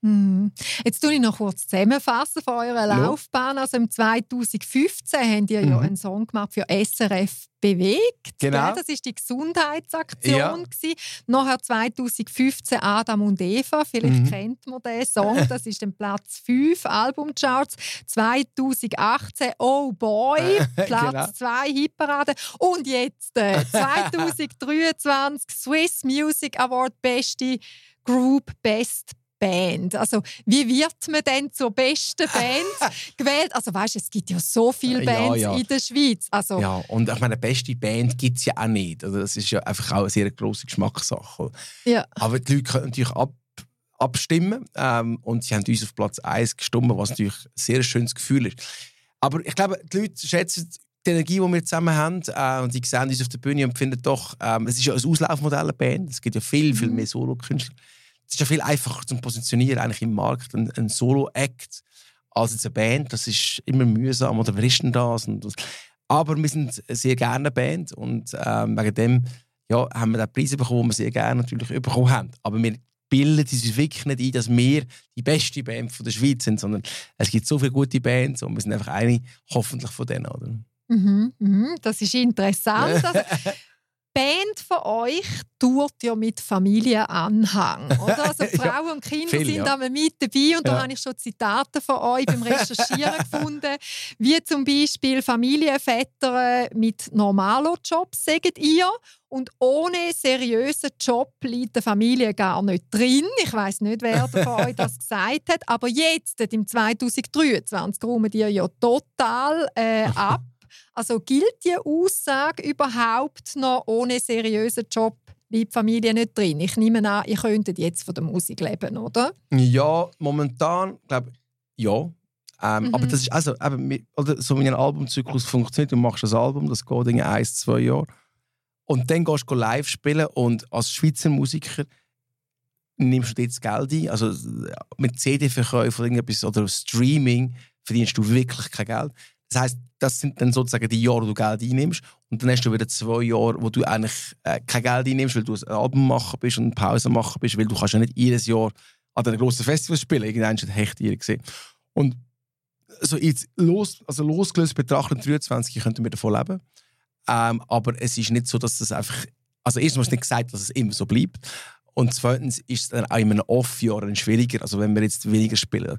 Mhm. Jetzt tue ich noch kurz zusammenfassen von eurer Ja. Laufbahn. Also im 2015 habt ihr ja Mhm. einen Song gemacht für SRF bewegt. Genau. Das ist die Gesundheitsaktion. Ja. gewesen. Nachher 2015 Adam und Eva. Vielleicht Mhm. kennt man den Song. Das ist dann Platz 5 Albumcharts. 2018 Oh Boy, (laughs) Platz Genau. 2 Hitparade. Und jetzt äh, (laughs) 2023 Swiss Music Award Beste Group Best Band. Also, wie wird man denn zur besten Band (laughs) gewählt? Also, weißt du, es gibt ja so viele Ja, Bands ja. in der Schweiz. Also, Ja, und ich meine, eine beste Band gibt es ja auch nicht. Also das ist ja einfach auch eine sehr grosse Geschmackssache. Ja. Aber die Leute können natürlich ab, abstimmen ähm, und sie haben uns auf Platz 1 gestimmt, was natürlich ein sehr schönes Gefühl ist. Aber ich glaube, die Leute schätzen die Energie, die wir zusammen haben äh, und die sehen uns auf der Bühne und finden doch, ähm, es ist ja ein Auslaufmodell eine Band, es gibt ja viel, viel Mhm. mehr Solo-Künstler. Es ist ja viel einfacher zu positionieren eigentlich im Markt, ein, ein Solo-Act als jetzt eine Band. Das ist immer mühsam oder wer ist denn das? Und das. Aber wir sind sehr gerne eine Band und ähm, wegen dem ja, haben wir den Preise bekommen, die wir sehr gerne natürlich bekommen haben. Aber wir bilden uns wirklich nicht ein, dass wir die beste Band von der Schweiz sind, sondern es gibt so viele gute Bands und wir sind einfach eine, hoffentlich von denen. Oder? Mhm, mhm, das ist interessant. (laughs) Also, Band von euch tourt ja mit Familienanhang. Oder? (laughs) Also Ja, Frauen und Kinder viel, sind ja. da mit dabei und da Ja. habe ich schon Zitate von euch beim Recherchieren (laughs) gefunden, wie zum Beispiel Familienväter mit normalen Jobs, sagt ihr. Und ohne seriösen Job liegt der Familie gar nicht drin. Ich weiß nicht, wer von (laughs) euch das gesagt hat. Aber jetzt, im 2023, räumen ihr ja total äh, ab. Also gilt die Aussage überhaupt noch ohne seriösen Job bleibt die Familie nicht drin? Ich nehme an, ihr könntet jetzt von der Musik leben, oder? Ja, momentan glaube ich, ja. Ähm, Mhm. Aber das ist also, eben, oder so wie ein Albumzyklus funktioniert. Du machst ein Album, das geht in ein, zwei Jahre. Und dann gehst du live spielen und als Schweizer Musiker nimmst du jetzt Geld ein. Also mit CD-Verkäufen oder irgendetwas oder Streaming verdienst du wirklich kein Geld. Das heißt, das sind dann sozusagen die Jahre, wo du Geld einnimmst. Und dann hast du wieder zwei Jahre, wo du eigentlich äh, kein Geld einnimmst, weil du ein Album machen bist und eine Pause machen bist, weil du kannst ja nicht jedes Jahr an einem grossen Festival spielen. Irgendwann das Hecht hier gesehen. Und so jetzt los, also losgelöst betrachtet, 23 könnten wir davon leben. Ähm, aber es ist nicht so, dass das einfach. Also, erstens ist nicht gesagt, dass es immer so bleibt. Und zweitens ist es dann auch in einem Off-Jahr schwieriger, also wenn wir jetzt weniger spielen.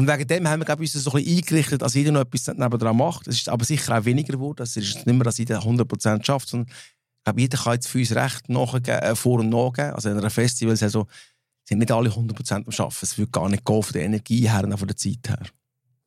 Und wegen dem haben wir glaube ich, uns so ein bisschen eingerichtet, dass jeder noch etwas nebenan macht. Es ist aber sicher auch weniger geworden. Es ist nicht mehr, dass jeder 100% schafft, sondern ich glaube, jeder kann jetzt für uns recht nachgeben, äh, vor- und nachgeben. Also in einer Festivalsaison sind nicht alle 100% am Arbeiten. Es würde gar nicht gehen von der Energie her und von der Zeit her.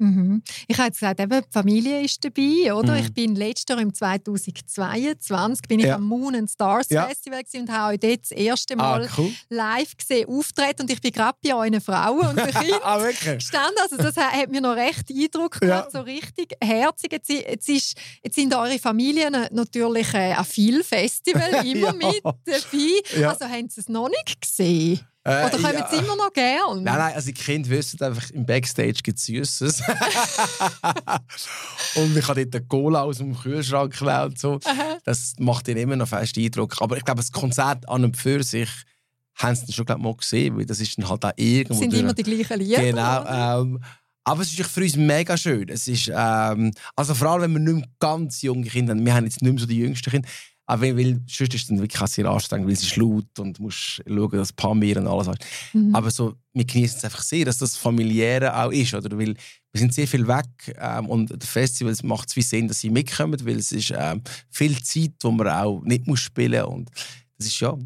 Mhm. Ich habe jetzt gesagt, eben, die Familie ist dabei, oder? Mhm. Ich bin letztes Jahr im 2022 bin ich Ja. am Moon and Stars Ja. Festival und habe euch dort das erste Mal cool. live gesehen, auftreten und ich bin gerade bei euren Frauen und (laughs) Kindern ah, gestanden. Also das hat mir noch recht Eindruck gemacht, so richtig herzig. Jetzt, jetzt, ist, jetzt sind eure Familien natürlich äh, an vielen Festivals (laughs) immer Ja. mit dabei. Ja. Also haben sie es noch nicht gesehen? Äh, Oder kommen ja. immer noch gern? Nein, nein, also die Kinder wissen einfach, im Backstage gibt es Süßes. (laughs) und ich habe dort eine Cola aus dem Kühlschrank und so. Das macht ihnen immer noch fest Eindruck. Aber ich glaube, das Konzert an und für sich haben sie schon glaub, mal gesehen, weil das ist dann halt auch irgendwo... sind durch- immer die gleichen Lieder? Genau. Ähm, aber es ist für uns mega schön. Es ist, ähm, also vor allem, wenn wir nicht mehr ganz junge Kinder haben. Wir haben jetzt nicht mehr so die jüngsten Kinder. Aber weil, weil sonst ist es dann wirklich sehr anstrengend, weil es ist laut und du musst schauen, dass Pamir und alles hast. Mhm. Aber so, wir genießen es einfach sehr, dass das familiäre auch ist. Oder? Weil wir sind sehr viel weg ähm, und das Festival macht es wie Sinn, dass sie mitkommen, weil es ist ähm, viel Zeit, wo man auch nicht muss spielen muss. Und das ist ja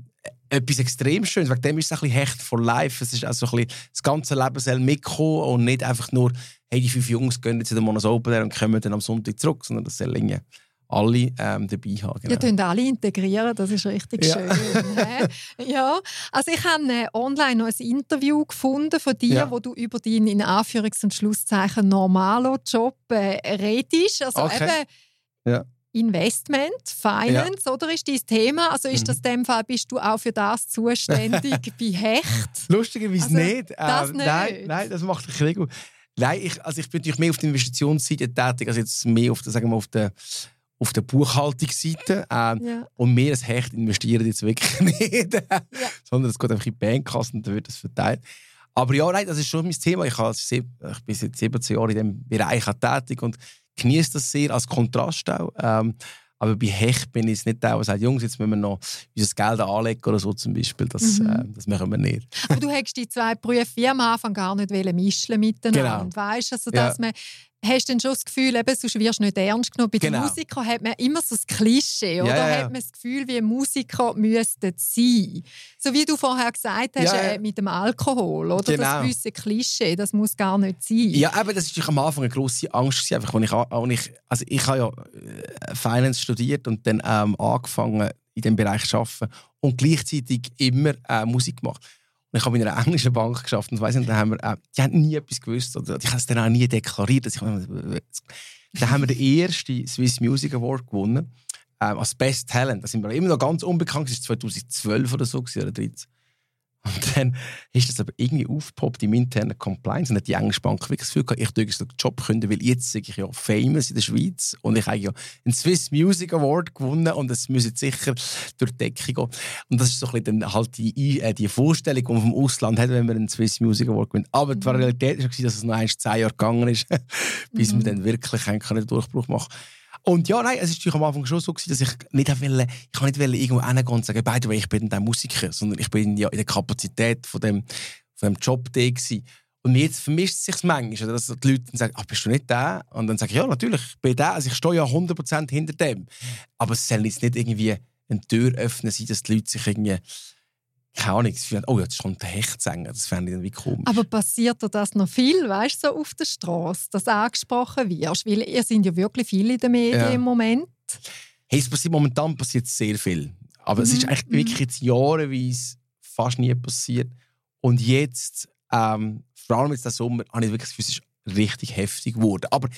etwas extrem Schönes. Wegen dem ist es ein bisschen Hecht for Life. Es ist also ein bisschen, das ganze Leben soll mitkommen und nicht einfach nur, hey, die fünf Jungs gehen jetzt in den Monos Open und kommen dann am Sonntag zurück, sondern das soll irgendwie alle ähm, dabei haben. Genau. Ihr könnt alle integrieren, das ist richtig Ja. schön. hä? (laughs) ja, also ich habe äh, online noch ein Interview gefunden von dir, Ja. wo du über deinen in Anführungs- und Schlusszeichen normalo Job äh, redest. Also Okay. eben Ja. Investment, Finance, oder ist dein Thema? Also ist Mhm. das in dem Fall, bist du auch für das zuständig (laughs) bei Hecht? Lustigerweise Also, nicht. das Ähm, nicht? Nein, nein, das macht gut. Nein, ich, also ich bin natürlich mehr auf der Investitionsseite tätig, also jetzt mehr auf der, sagen wir, auf der, auf der Buchhaltungsseite. Ähm, Ja. Und wir als Hecht investieren jetzt wirklich (laughs) nicht. Sondern es geht einfach in die Bankkasse und wird das verteilt. Aber ja, nein, das ist schon mein Thema. Ich, habe, ich bin seit 17 Jahren in diesem Bereich tätig und genieße das sehr als Kontrast auch. Ähm, aber bei Hecht bin ich nicht der, der sagt, Jungs, jetzt müssen wir noch unser Geld anlegen oder so zum Beispiel. Das, Mhm. äh, das machen wir nicht. Aber du hättest die zwei Berufe wie am Anfang gar nicht mischen miteinander. Genau. Weißt, also, Ja. dass man, hast du dann schon das Gefühl, eben, sonst wirst du nicht ernst genommen. Bei Genau. den Musikern hat man immer so das Klischee, oder? ja, ja. Hat man das Gefühl, wie Musiker müssten sein. So wie du vorher gesagt hast, Ja, ja. äh, mit dem Alkohol, oder? Genau. Das gewisse Klischee, das muss gar nicht sein. Ja, aber das war am Anfang eine grosse Angst. Einfach, als ich, als ich, also ich habe ja äh, Finance studiert und dann ähm, angefangen, in diesem Bereich zu arbeiten und gleichzeitig immer äh, Musik gemacht. Ich habe in einer englischen Bank geschafft und weiss nicht, da haben wir, äh, die haben nie etwas gewusst. Oder ich habe es dann auch nie deklariert. Dass ich, dann haben wir den ersten Swiss Music Award gewonnen ähm, als Best Talent. Da sind wir immer noch ganz unbekannt. Das war 2012 oder so oder 13. Und dann ist das aber irgendwie aufgepoppt im internen Compliance und hat die englische Bank wirklich das Gefühl gehabt, ich dürfte den Job können, weil jetzt sage ich ja famous in der Schweiz und ich habe ja einen Swiss Music Award gewonnen und es müsse sicher durch die Decke gehen. Und das ist so ein bisschen dann halt die, äh, die Vorstellung, die man vom Ausland hat, wenn man einen Swiss Music Award gewinnt. Aber die Realität war, dass es noch ein, zwei Jahre gegangen ist, (laughs) bis wir dann wirklich einen Durchbruch machen und ja, nein, es war am Anfang schon so, dass ich nicht wollte, ich kann nicht wollte irgendwo hingehen und sagen, by the way, ich bin der Musiker, sondern ich bin ja in der Kapazität von dem, von dem Job da gewesen. Und jetzt vermischt es sich manchmal, dass die Leute sagen, ach, bist du nicht der? Und dann sage ich, ja, natürlich, ich bin der. Also ich stehe ja 100% hinter dem. Aber es soll jetzt nicht irgendwie eine Tür öffnen sein, dass die Leute sich irgendwie, keine Ahnung, sie finden, oh, jetzt kommt der Hechtsänger. Das fände ich dann wie komisch. Aber passiert dir das noch viel, weißt du, so auf der Straße, dass angesprochen wirst? Weil ihr sind ja wirklich viele in den Medien Ja. im Moment. Hey, es passiert momentan passiert sehr viel. Aber es ist Mhm, eigentlich mhm. wirklich jetzt jahreweise fast nie passiert. Und jetzt, ähm, vor allem jetzt der Sommer, habe ich wirklich das Gefühl, es ist richtig heftig geworden. Aber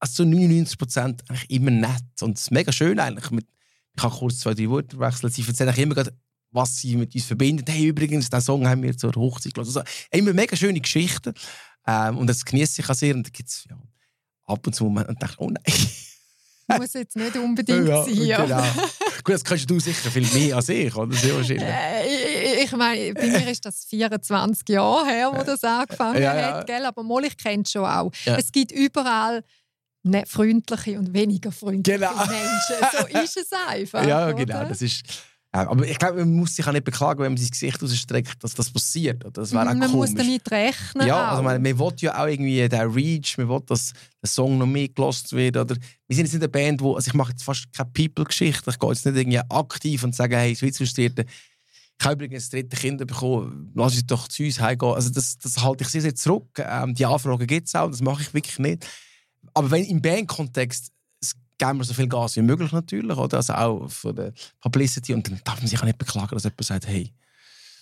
also so 99 Prozent eigentlich immer nett. Und es ist mega schön eigentlich. Mit, ich kann kurz zwei, drei Worte wechseln. Sie erzählen immer, gerade, was sie mit uns verbindet. Hey, übrigens, diesen Song haben wir zur Hochzeit gelassen. Also, immer mega schöne Geschichten. Ähm, und das genieße ich auch sehr. Und da gibt es ja, ab und zu Momente, und denke, oh nein. (laughs) Muss jetzt nicht unbedingt sein. Ja. genau. Gut, das kannst du sicher viel mehr als ich, oder? Sehr wahrscheinlich. Äh, ich- ich meine, bei mir ist das 24 Jahre her, wo das angefangen Ja, ja. hat, gell? aber mal, ich kenne es schon auch. Ja. Es gibt überall freundliche und weniger freundliche Genau. Menschen. So ist es (laughs) einfach. ja, oder? genau. Das ist, äh, aber ich glaube, man muss sich auch nicht beklagen, wenn man sein Gesicht rausstreckt, dass das passiert. Das wäre auch Man komisch. muss damit rechnen. Ja, also man, man will ja auch irgendwie den Reach, man will, dass der Song noch mehr gelost wird. Oder wir sind jetzt nicht eine Band, wo, also ich mache jetzt fast keine People-Geschichte. Ich gehe jetzt nicht irgendwie aktiv und sage, hey, Schweizer Frustrierte, ich habe übrigens das dritte Kind bekommen, lass uns doch zu uns heimgehen. Also das, das halte ich sehr, sehr zurück. Ähm, die Anfragen gibt es auch, das mache ich wirklich nicht. Aber wenn im Bandkontext geben wir so viel Gas wie möglich natürlich, oder? Also auch von der Publicity. Und dann darf man sich auch nicht beklagen, dass jemand sagt, hey,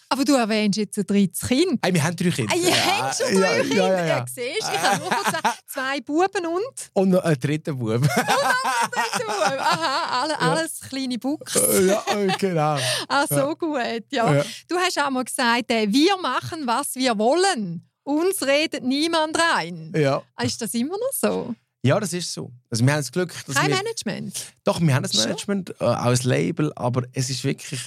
Aber du erwähnst jetzt ein drittes Kind. hey wir haben drei Kinder. Ah, ihr habt schon drei ja, Kinder, Ja, ja, ja, siehst Ich habe nur gesagt, zwei Buben und Und noch einen dritten Bub. dritte Bub. (laughs) Aha, alle, alles kleine Buchs. ja, genau. Ah, so gut, ja. Ja. Du hast auch mal gesagt, äh, wir machen, was wir wollen. Uns redet niemand rein. Ja. Ist das immer noch so? Ja, das ist so. Also wir haben das Glück, dass Kein wir... Management? Doch, wir haben Schon? Management, äh, auch ein Label, aber es ist wirklich...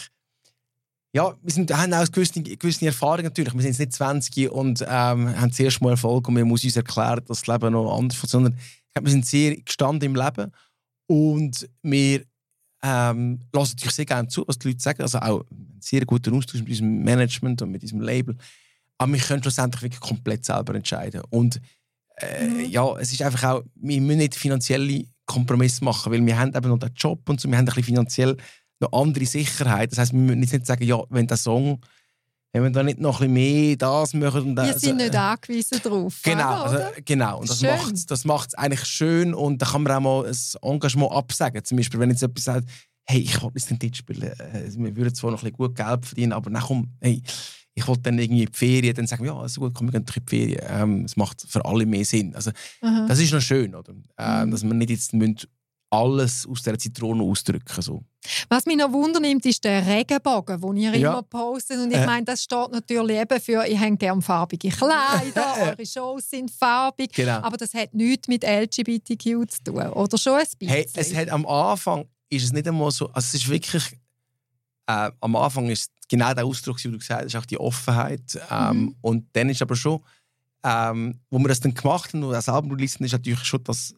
Ja, wir sind, haben auch gewisse, gewisse Erfahrung natürlich. Wir sind jetzt nicht 20 und ähm, haben das erste Mal Erfolg und man muss uns erklären, dass das Leben noch anders funktioniert. Sondern wir sind sehr gestanden im Leben und wir ähm, lassen natürlich sehr gerne zu, was die Leute sagen. Also auch einen sehr guten Austausch mit unserem Management und mit diesem Label. Aber wir können schlussendlich wirklich komplett selber entscheiden. Und äh, Mhm. ja, es ist einfach auch, wir müssen nicht finanzielle Kompromisse machen, weil wir haben eben noch den Job und so, wir haben ein bisschen finanziell noch andere Sicherheit. Das heißt, wir müssen jetzt nicht sagen, ja, wenn der Song, wenn wir da nicht noch ein bisschen mehr das machen und Wir das, sind nicht angewiesen drauf. Genau, also, genau. Und das macht das macht's eigentlich schön und da kann man auch mal ein Engagement absagen. Zum Beispiel, wenn jetzt jemand sagt, hey, ich will jetzt nicht spielen, äh, wir würden zwar noch ein bisschen gut Geld verdienen, aber dann komm, hey, ich will dann irgendwie in die Ferien, dann sagen wir, ja, also gut, komm, wir gehen in die Ferien. Ähm, Es macht für alle mehr Sinn. Also, Aha. das ist noch schön, oder? Ähm, Mhm. Dass man nicht jetzt müssen alles aus dieser Zitrone ausdrücken so. Was mich noch Wunder nimmt, ist der Regenbogen, den ihr Ja. immer postet. Und ich Äh. meine, das steht natürlich eben für, ich habe gerne farbige Kleider, (laughs) eure Shows sind farbig. Genau. Aber das hat nichts mit LGBTQ zu tun. Oder schon ein bisschen? Hey, es hat am Anfang ist es nicht einmal so, also es ist wirklich, äh, am Anfang ist genau der Ausdruck, wie du gesagt hast, auch die Offenheit. Ähm, Mhm. Und dann ist aber schon, ähm, wo wir das dann gemacht haben und das Album releasen, ist natürlich schon, dass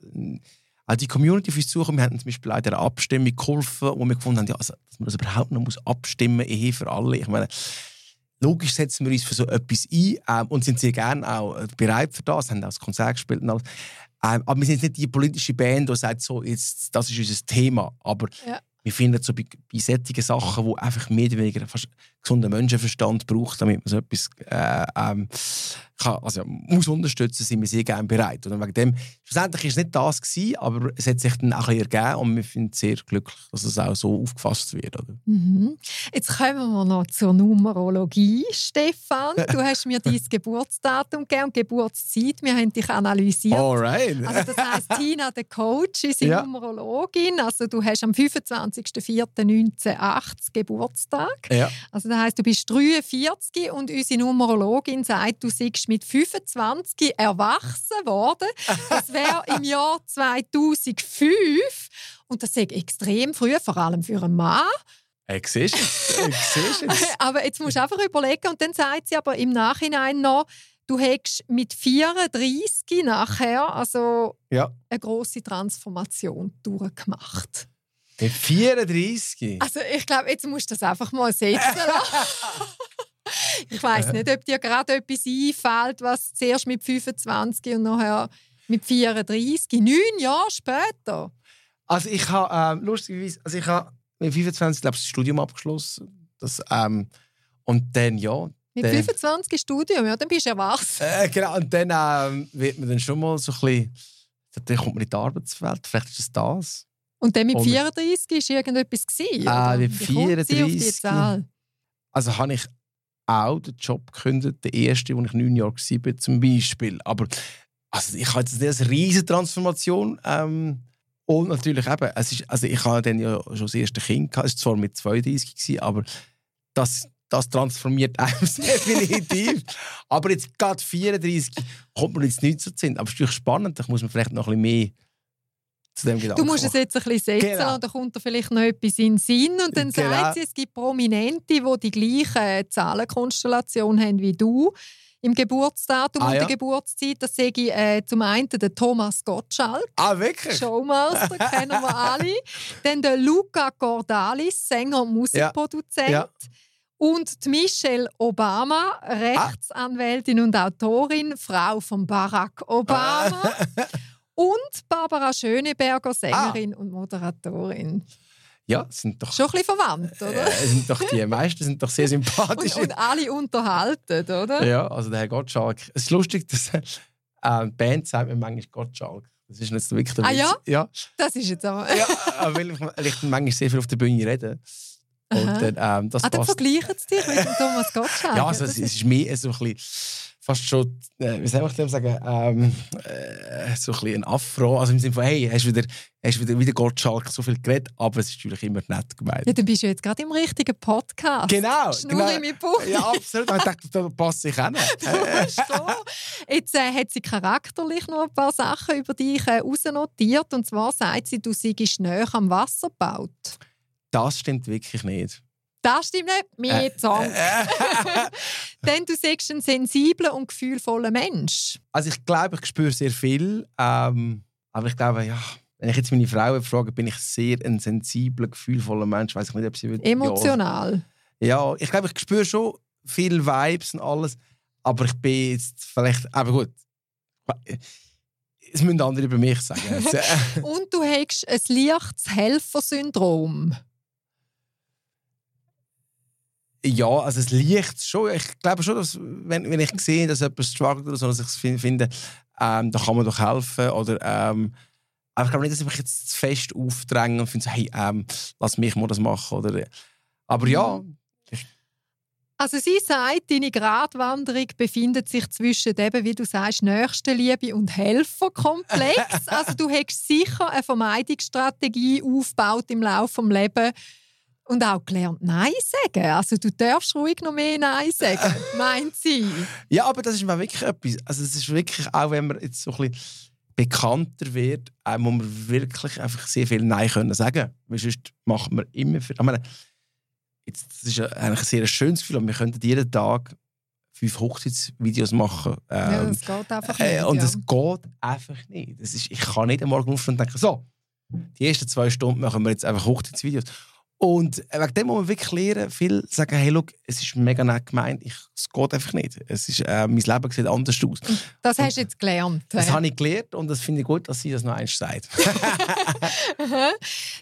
auch die Community uns zukommt. Wir haben zum Beispiel auch in der Abstimmung geholfen, wo wir gefunden haben, ja, also, dass man das überhaupt noch muss abstimmen muss, eh für alle. Ich meine, logisch setzen wir uns für so etwas ein ähm, und sind sehr gerne auch äh, bereit für das, haben auch das Konzert gespielt und alles. Ähm, aber wir sind jetzt nicht die politische Band, die sagt, so, jetzt, das ist unser Thema. Aber Ja. Wir finden so bei, bei solchen Sachen, wo einfach mehr oder weniger fast gesunden Menschenverstand braucht, damit man so etwas äh, ähm, kann, also, muss unterstützen, sind wir sehr gerne bereit. Und wegen dem, schlussendlich war es nicht das, gewesen, aber es hat sich dann auch ein bisschen ergeben und wir sind sehr glücklich, dass es auch so aufgefasst wird. Mhm. Jetzt kommen wir noch zur Numerologie, Stefan. (laughs) Du hast mir dein Geburtsdatum gegeben und Geburtszeit. Wir haben dich analysiert. Alright. Also das heisst, (laughs) Tina, der Coach, ist Ja. Numerologin. Also du hast am 25.04.1980 Geburtstag. Ja. Also das heisst, du bist 43 und unsere Numerologin sagt, du mit 25 erwachsen worden. Das wäre im Jahr 2005. Und das ist extrem früh, vor allem für einen Mann. Hey, siehst du? (laughs) Aber jetzt musst du einfach überlegen. Und dann sagt sie aber im Nachhinein noch, du hättest mit 34 nachher also Ja. eine große Transformation durchgemacht. Mit 34? Also ich glaube, jetzt musst du das einfach mal setzen lassen. (laughs) (laughs) Ich weiß nicht, ob dir gerade etwas einfällt, was zuerst mit 25 und nachher mit 34, neun Jahre später. Also ich habe, ähm, lustigerweise, also ich habe mit 25 glaube ich, das Studium abgeschlossen. Das, ähm, und dann, ja. Mit Dann- 25 Studium, ja, dann bist du erwachsen. (laughs) Äh, genau, und dann ähm, wird man dann schon mal so ein bisschen, dann kommt man in die Arbeitswelt, vielleicht ist es das. Und dann mit Und- 34 war irgendetwas. Gewesen, oder? mit Wie kommt sie auf die 34? Zahl? Also habe ich auch den Job gekündigt, der erste, wo ich neun Jahre war, zum Beispiel. Aber also ich habe jetzt eine riesige Transformation. Ähm, und natürlich eben, es ist, also ich habe dann ja schon das erste Kind gehabt, es war zwar mit 32, gewesen, aber das, das transformiert (laughs) einem definitiv. aber jetzt gerade 34 kommt man jetzt nicht so zu Sinn. Aber es ist natürlich spannend, da muss man vielleicht noch ein bisschen mehr zu dem Gedanken Du musst es jetzt ein bisschen setzen Genau. und dann kommt da vielleicht noch etwas in den Sinn. Und dann Genau. sagt sie, es gibt Prominente, die die gleiche Zahlenkonstellation haben wie du. im Geburtsdatum Ah, und ja. der Geburtszeit. Das sehe ich äh, zum einen der Thomas Gottschalk. Ah, wirklich? Showmaster, (laughs) kennen wir alle. Dann der Luca Cordalis, Sänger und Musikproduzent. Ja. Und die Michelle Obama, Rechtsanwältin und Autorin, Frau von Barack Obama. (laughs) und Barbara Schöneberger, Sängerin und Moderatorin. Ja, sind doch, Schon ein bisschen verwandt, oder? äh, sind doch die (laughs) meisten sind doch sehr Und, sympathisch. und alle unterhalten, oder? Ja, also der Herr Gottschalk. Es ist lustig, dass äh, Band sagt mir manchmal Gottschalk. Das ist nicht so wirklich der Ah, Witz. ja? Ja, Das ist jetzt aber... ja äh, weil ich, weil ich manchmal sehr viel auf der Bühne rede. Und Aha. dann, ähm, das Ah, dann vergleichen sie dich mit dem Thomas Gottschalk. Ja, also, es, es ist mehr so ein bisschen, fast schon, äh, wie soll ich dem sagen, ähm, äh, so ein bisschen ein Afro. Also im Sinne von, hey, hast du wieder, hast wieder, wieder Gottschalk so viel geredet, aber es ist natürlich immer nett gemeint. Ja, dann bist du jetzt gerade im richtigen Podcast. Genau, Schnur genau. in meinen Bauch. Ja, absolut. Ich dachte, da passe ich auch (laughs) da. Jetzt äh, hat sie charakterlich noch ein paar Sachen über dich äh, rausnotiert. Und zwar sagt sie, du seist näher am Wasser gebaut. Das stimmt wirklich nicht. Das stimmt nicht. Mein Song. (laughs) Denn du sagst ein sensibler und gefühlvoller Mensch. Also ich glaube, ich spüre sehr viel. Ähm, aber ich glaube, ja, wenn ich jetzt meine Frau frage, bin ich sehr ein sensibler, gefühlvoller Mensch. Weiß ich nicht, ob sie würde- Emotional. Ja, ja, ich glaube, ich spüre schon viel Vibes und alles. Aber ich bin jetzt vielleicht, aber gut. Es müssen andere über mich sagen. (laughs) Äh, Und du hast ein leichtes Helfersyndrom. Ja, also es liegt schon. Ich glaube schon, dass wenn, wenn ich sehe, dass jemand struggelt oder so, dass ich es fin- finde, ähm, da kann man doch helfen. Oder, ähm, aber ich glaube nicht, dass ich mich jetzt zu fest aufdränge und finde, so, hey, ähm, lass mich mal das machen. Oder, aber ja, Also sie sagt, deine Gratwanderung befindet sich zwischen eben, wie du sagst, Nächstenliebe und Helferkomplex. (laughs) also du hast sicher eine Vermeidungsstrategie aufgebaut im Laufe des Lebens und auch gelernt Nein sagen. Also du darfst ruhig noch mehr Nein sagen, (laughs) meint sie. Ja, aber das ist mir wirklich etwas. Also es ist wirklich, auch wenn man jetzt so ein bisschen bekannter wird, äh, muss man wirklich einfach sehr viel Nein können sagen. Weil sonst macht man immer viel. Ich meine, jetzt, das ist ja eigentlich ein sehr schönes Gefühl, aber wir könnten jeden Tag fünf Hochzeitsvideos machen. ja, Ähm, das geht einfach nicht. äh, und ja. es geht einfach nicht. Das ist, ich kann nicht am Morgen aufstehen und denken, so, die ersten zwei Stunden machen wir jetzt einfach Hochzeitsvideos. Und wegen dem muss man wirklich lernen, viel sagen, hey, look, es ist mega nett gemeint, ich, es geht einfach nicht. Es ist, äh, mein Leben sieht anders aus. das hast du jetzt gelernt. Das habe ich gelernt und das finde ich gut, dass sie das noch eins sagt. (laughs) (laughs)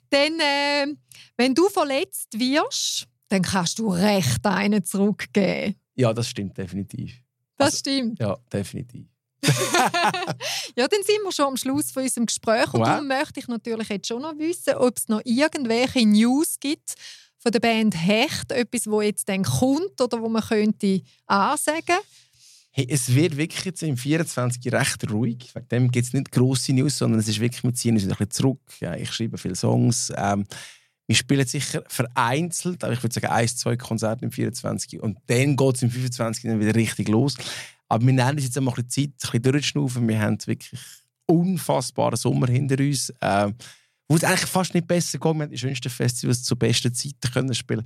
Dann, äh, wenn du verletzt wirst, dann kannst du recht einen zurückgeben. ja, das stimmt definitiv. Das Also- stimmt. Ja, definitiv. (laughs) Ja, dann sind wir schon am Schluss von unserem Gespräch. Und Wow. darum möchte ich natürlich jetzt schon noch wissen, ob es noch irgendwelche News gibt von der Band Hecht. Etwas, wo jetzt dann kommt oder wo man könnte ansagen. Hey, es wird wirklich jetzt im 24 recht ruhig. Wegen dem gibt es nicht grosse News, sondern es ist wirklich, wir ziehen uns ein bisschen zurück. Ja, ich schreibe viele Songs. Ähm, wir spielen sicher vereinzelt, aber ich würde sagen, eins, zwei Konzerte im 24. Und dann geht es im 25 dann wieder richtig los. Aber wir nehmen uns jetzt einmal ein bisschen Zeit, ein bisschen durchzuschnaufen. Wir haben wirklich unfassbaren Sommer hinter uns. Ähm, wo es eigentlich fast nicht besser geht. Wir haben die schönsten Festivals zu besten Zeiten können spielen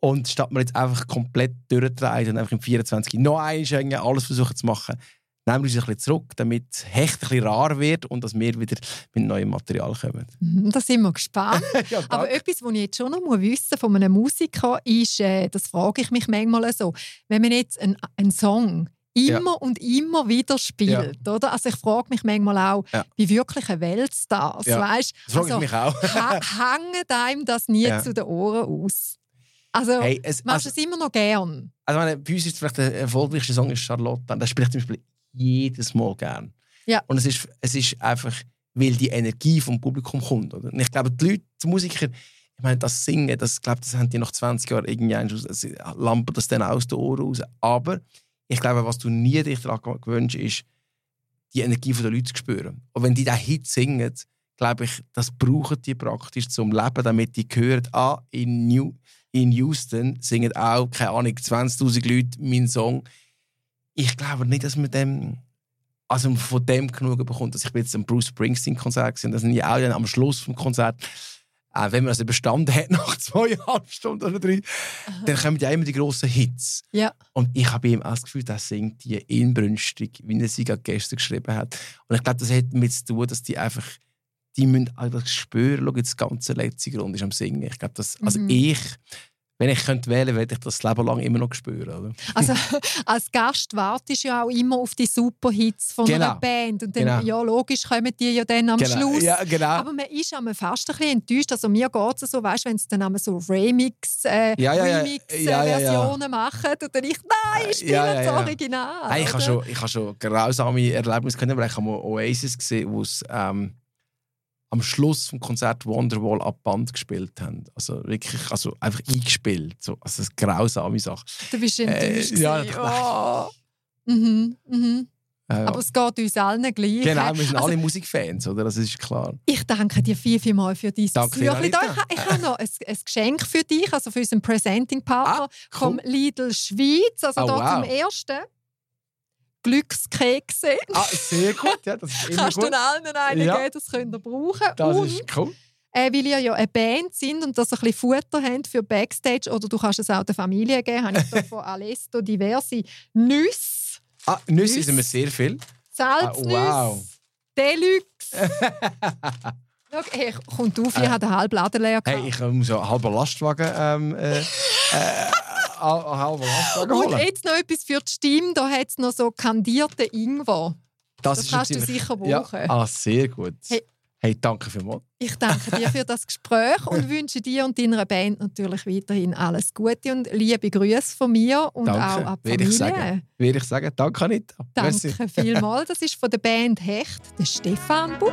und statt wir jetzt einfach komplett durchdrehen und einfach im 24 noch einschenken, alles versuchen zu machen, nehmen wir uns ein bisschen zurück, damit Hecht ein bisschen rar wird und dass wir wieder mit neuem Material kommen. Mhm, Da sind wir gespannt. (laughs) ja, Aber etwas, was ich jetzt schon noch wissen von einem Musiker ist, äh, das frage ich mich manchmal so, wenn man jetzt einen, einen Song immer und immer wieder spielt, oder? Also ich frage mich manchmal auch, Ja. wie wirkliche Weltstars, Ja. weißt? das frage Also, ich mich auch. hängt einem das nie Ja. zu den Ohren aus? Also Hey, es, machst also, du es immer noch gern? also meine, bei uns ist vielleicht der erfolgreichste Song ist Charlotte. Das spiele ich zum Beispiel jedes Mal gern. Ja. Und es ist, es ist einfach, weil die Energie vom Publikum kommt. Oder? Und ich glaube, die Leute, die Musiker, ich meine, das Singen, das, glaube, das haben die nach 20 Jahren irgendwie lampert das dann aus den Ohren raus. Aber ich glaube, was du nie dich daran gewöhnst, ist, die Energie der Leute zu spüren. Und wenn die diesen Hit singen, glaube ich, das brauchen die praktisch zum Leben, damit die hören, ah, in, New, in Houston singen auch, keine Ahnung, 20'000 Leute meinen Song. Ich glaube nicht, dass man dem, also von dem genug bekommt. Also ich jetzt am Bruce Springsteen-Konzert gesehen, das sind ja auch dann am Schluss vom Konzert äh, wenn man es überstanden hat nach (laughs) zweieinhalb Stunden oder drei, dann kommen ja immer die grossen Hits. Ja. Und ich habe ihm auch das Gefühl, er singt die inbrünstig, wie er sie gerade gestern geschrieben hat. Und ich glaube, das hat damit zu tun, dass die einfach, die müssen einfach spüren, schau, das ganze letzte Grund ist am Singen. Ich glaube, das, also Mhm. ich, wenn ich könnte wählen, würde ich das Leben lang immer noch spüren. Oder? Also (laughs) als Gast wartest du ja auch immer auf die Superhits von einer Genau. Band. Und dann, Genau. ja, logisch kommen die ja dann am Schluss. Ja, genau. Aber man ist einmal fast ein bisschen enttäuscht. Also mir geht es so, weißt, wenn sie dann so Remix, äh, Ja, ja. Remix äh. Versionen machen und dann ich, nein, ich spiele das. Original. Hey, ich habe schon, ich habe schon grausame Erlebnisse gehabt, aber ich habe mal Oasis gesehen, wo es ähm, am Schluss vom Konzert Wonderwall ab Band gespielt haben. Also wirklich, also einfach eingespielt. So, also eine grausame Sache. Du bist Äh, enttäuscht. ja, gewesen. oh. mhm, mhm. Äh, Aber es geht uns allen gleich. genau, wir sind Also, alle Musikfans, oder? Das ist klar. Ich danke dir viel, viel mal für dein Danke Büchlein. Ich, ich habe noch ein, ein Geschenk für dich, also für unseren Presenting-Partner vom cool. Lidl Schweiz. Also Oh, da wow. zum ersten Glückskekse. Ah, sehr gut, ja, das ist (laughs) immer Kannst du gut. allen einen Ja. geben, das könnt ihr brauchen. Das und, ist cool. äh, weil ihr ja eine Band sind und das ein bisschen Futter habt für Backstage, oder du kannst es auch der Familie geben, habe ich da (laughs) von Alesto diverse Nüsse, Ah, Nüsse Nüsse. sind wir sehr viel. Salznüsse, Ah, wow. Deluxe. (laughs) Schau, hey, kommt auf, ich Äh, habe den halben Laden leer gehabt. Hey, ich muss so einen halben Lastwagen, ähm, äh, Lastwagen Und jetzt noch etwas für die Stimme. Da hat es noch so kandierten Ingwer. das ist kannst du sicher Ja. brauchen. Ah, sehr gut. Hey. Hey, danke vielmals. Ich danke dir für das Gespräch und (laughs) wünsche dir und deiner Band natürlich weiterhin alles Gute und liebe Grüße von mir und Danke, auch an die würde ich Familie. sagen. Würde ich sagen, danke Anita. Merci. Danke vielmals. Das ist von der Band Hecht, der Stefan Buck.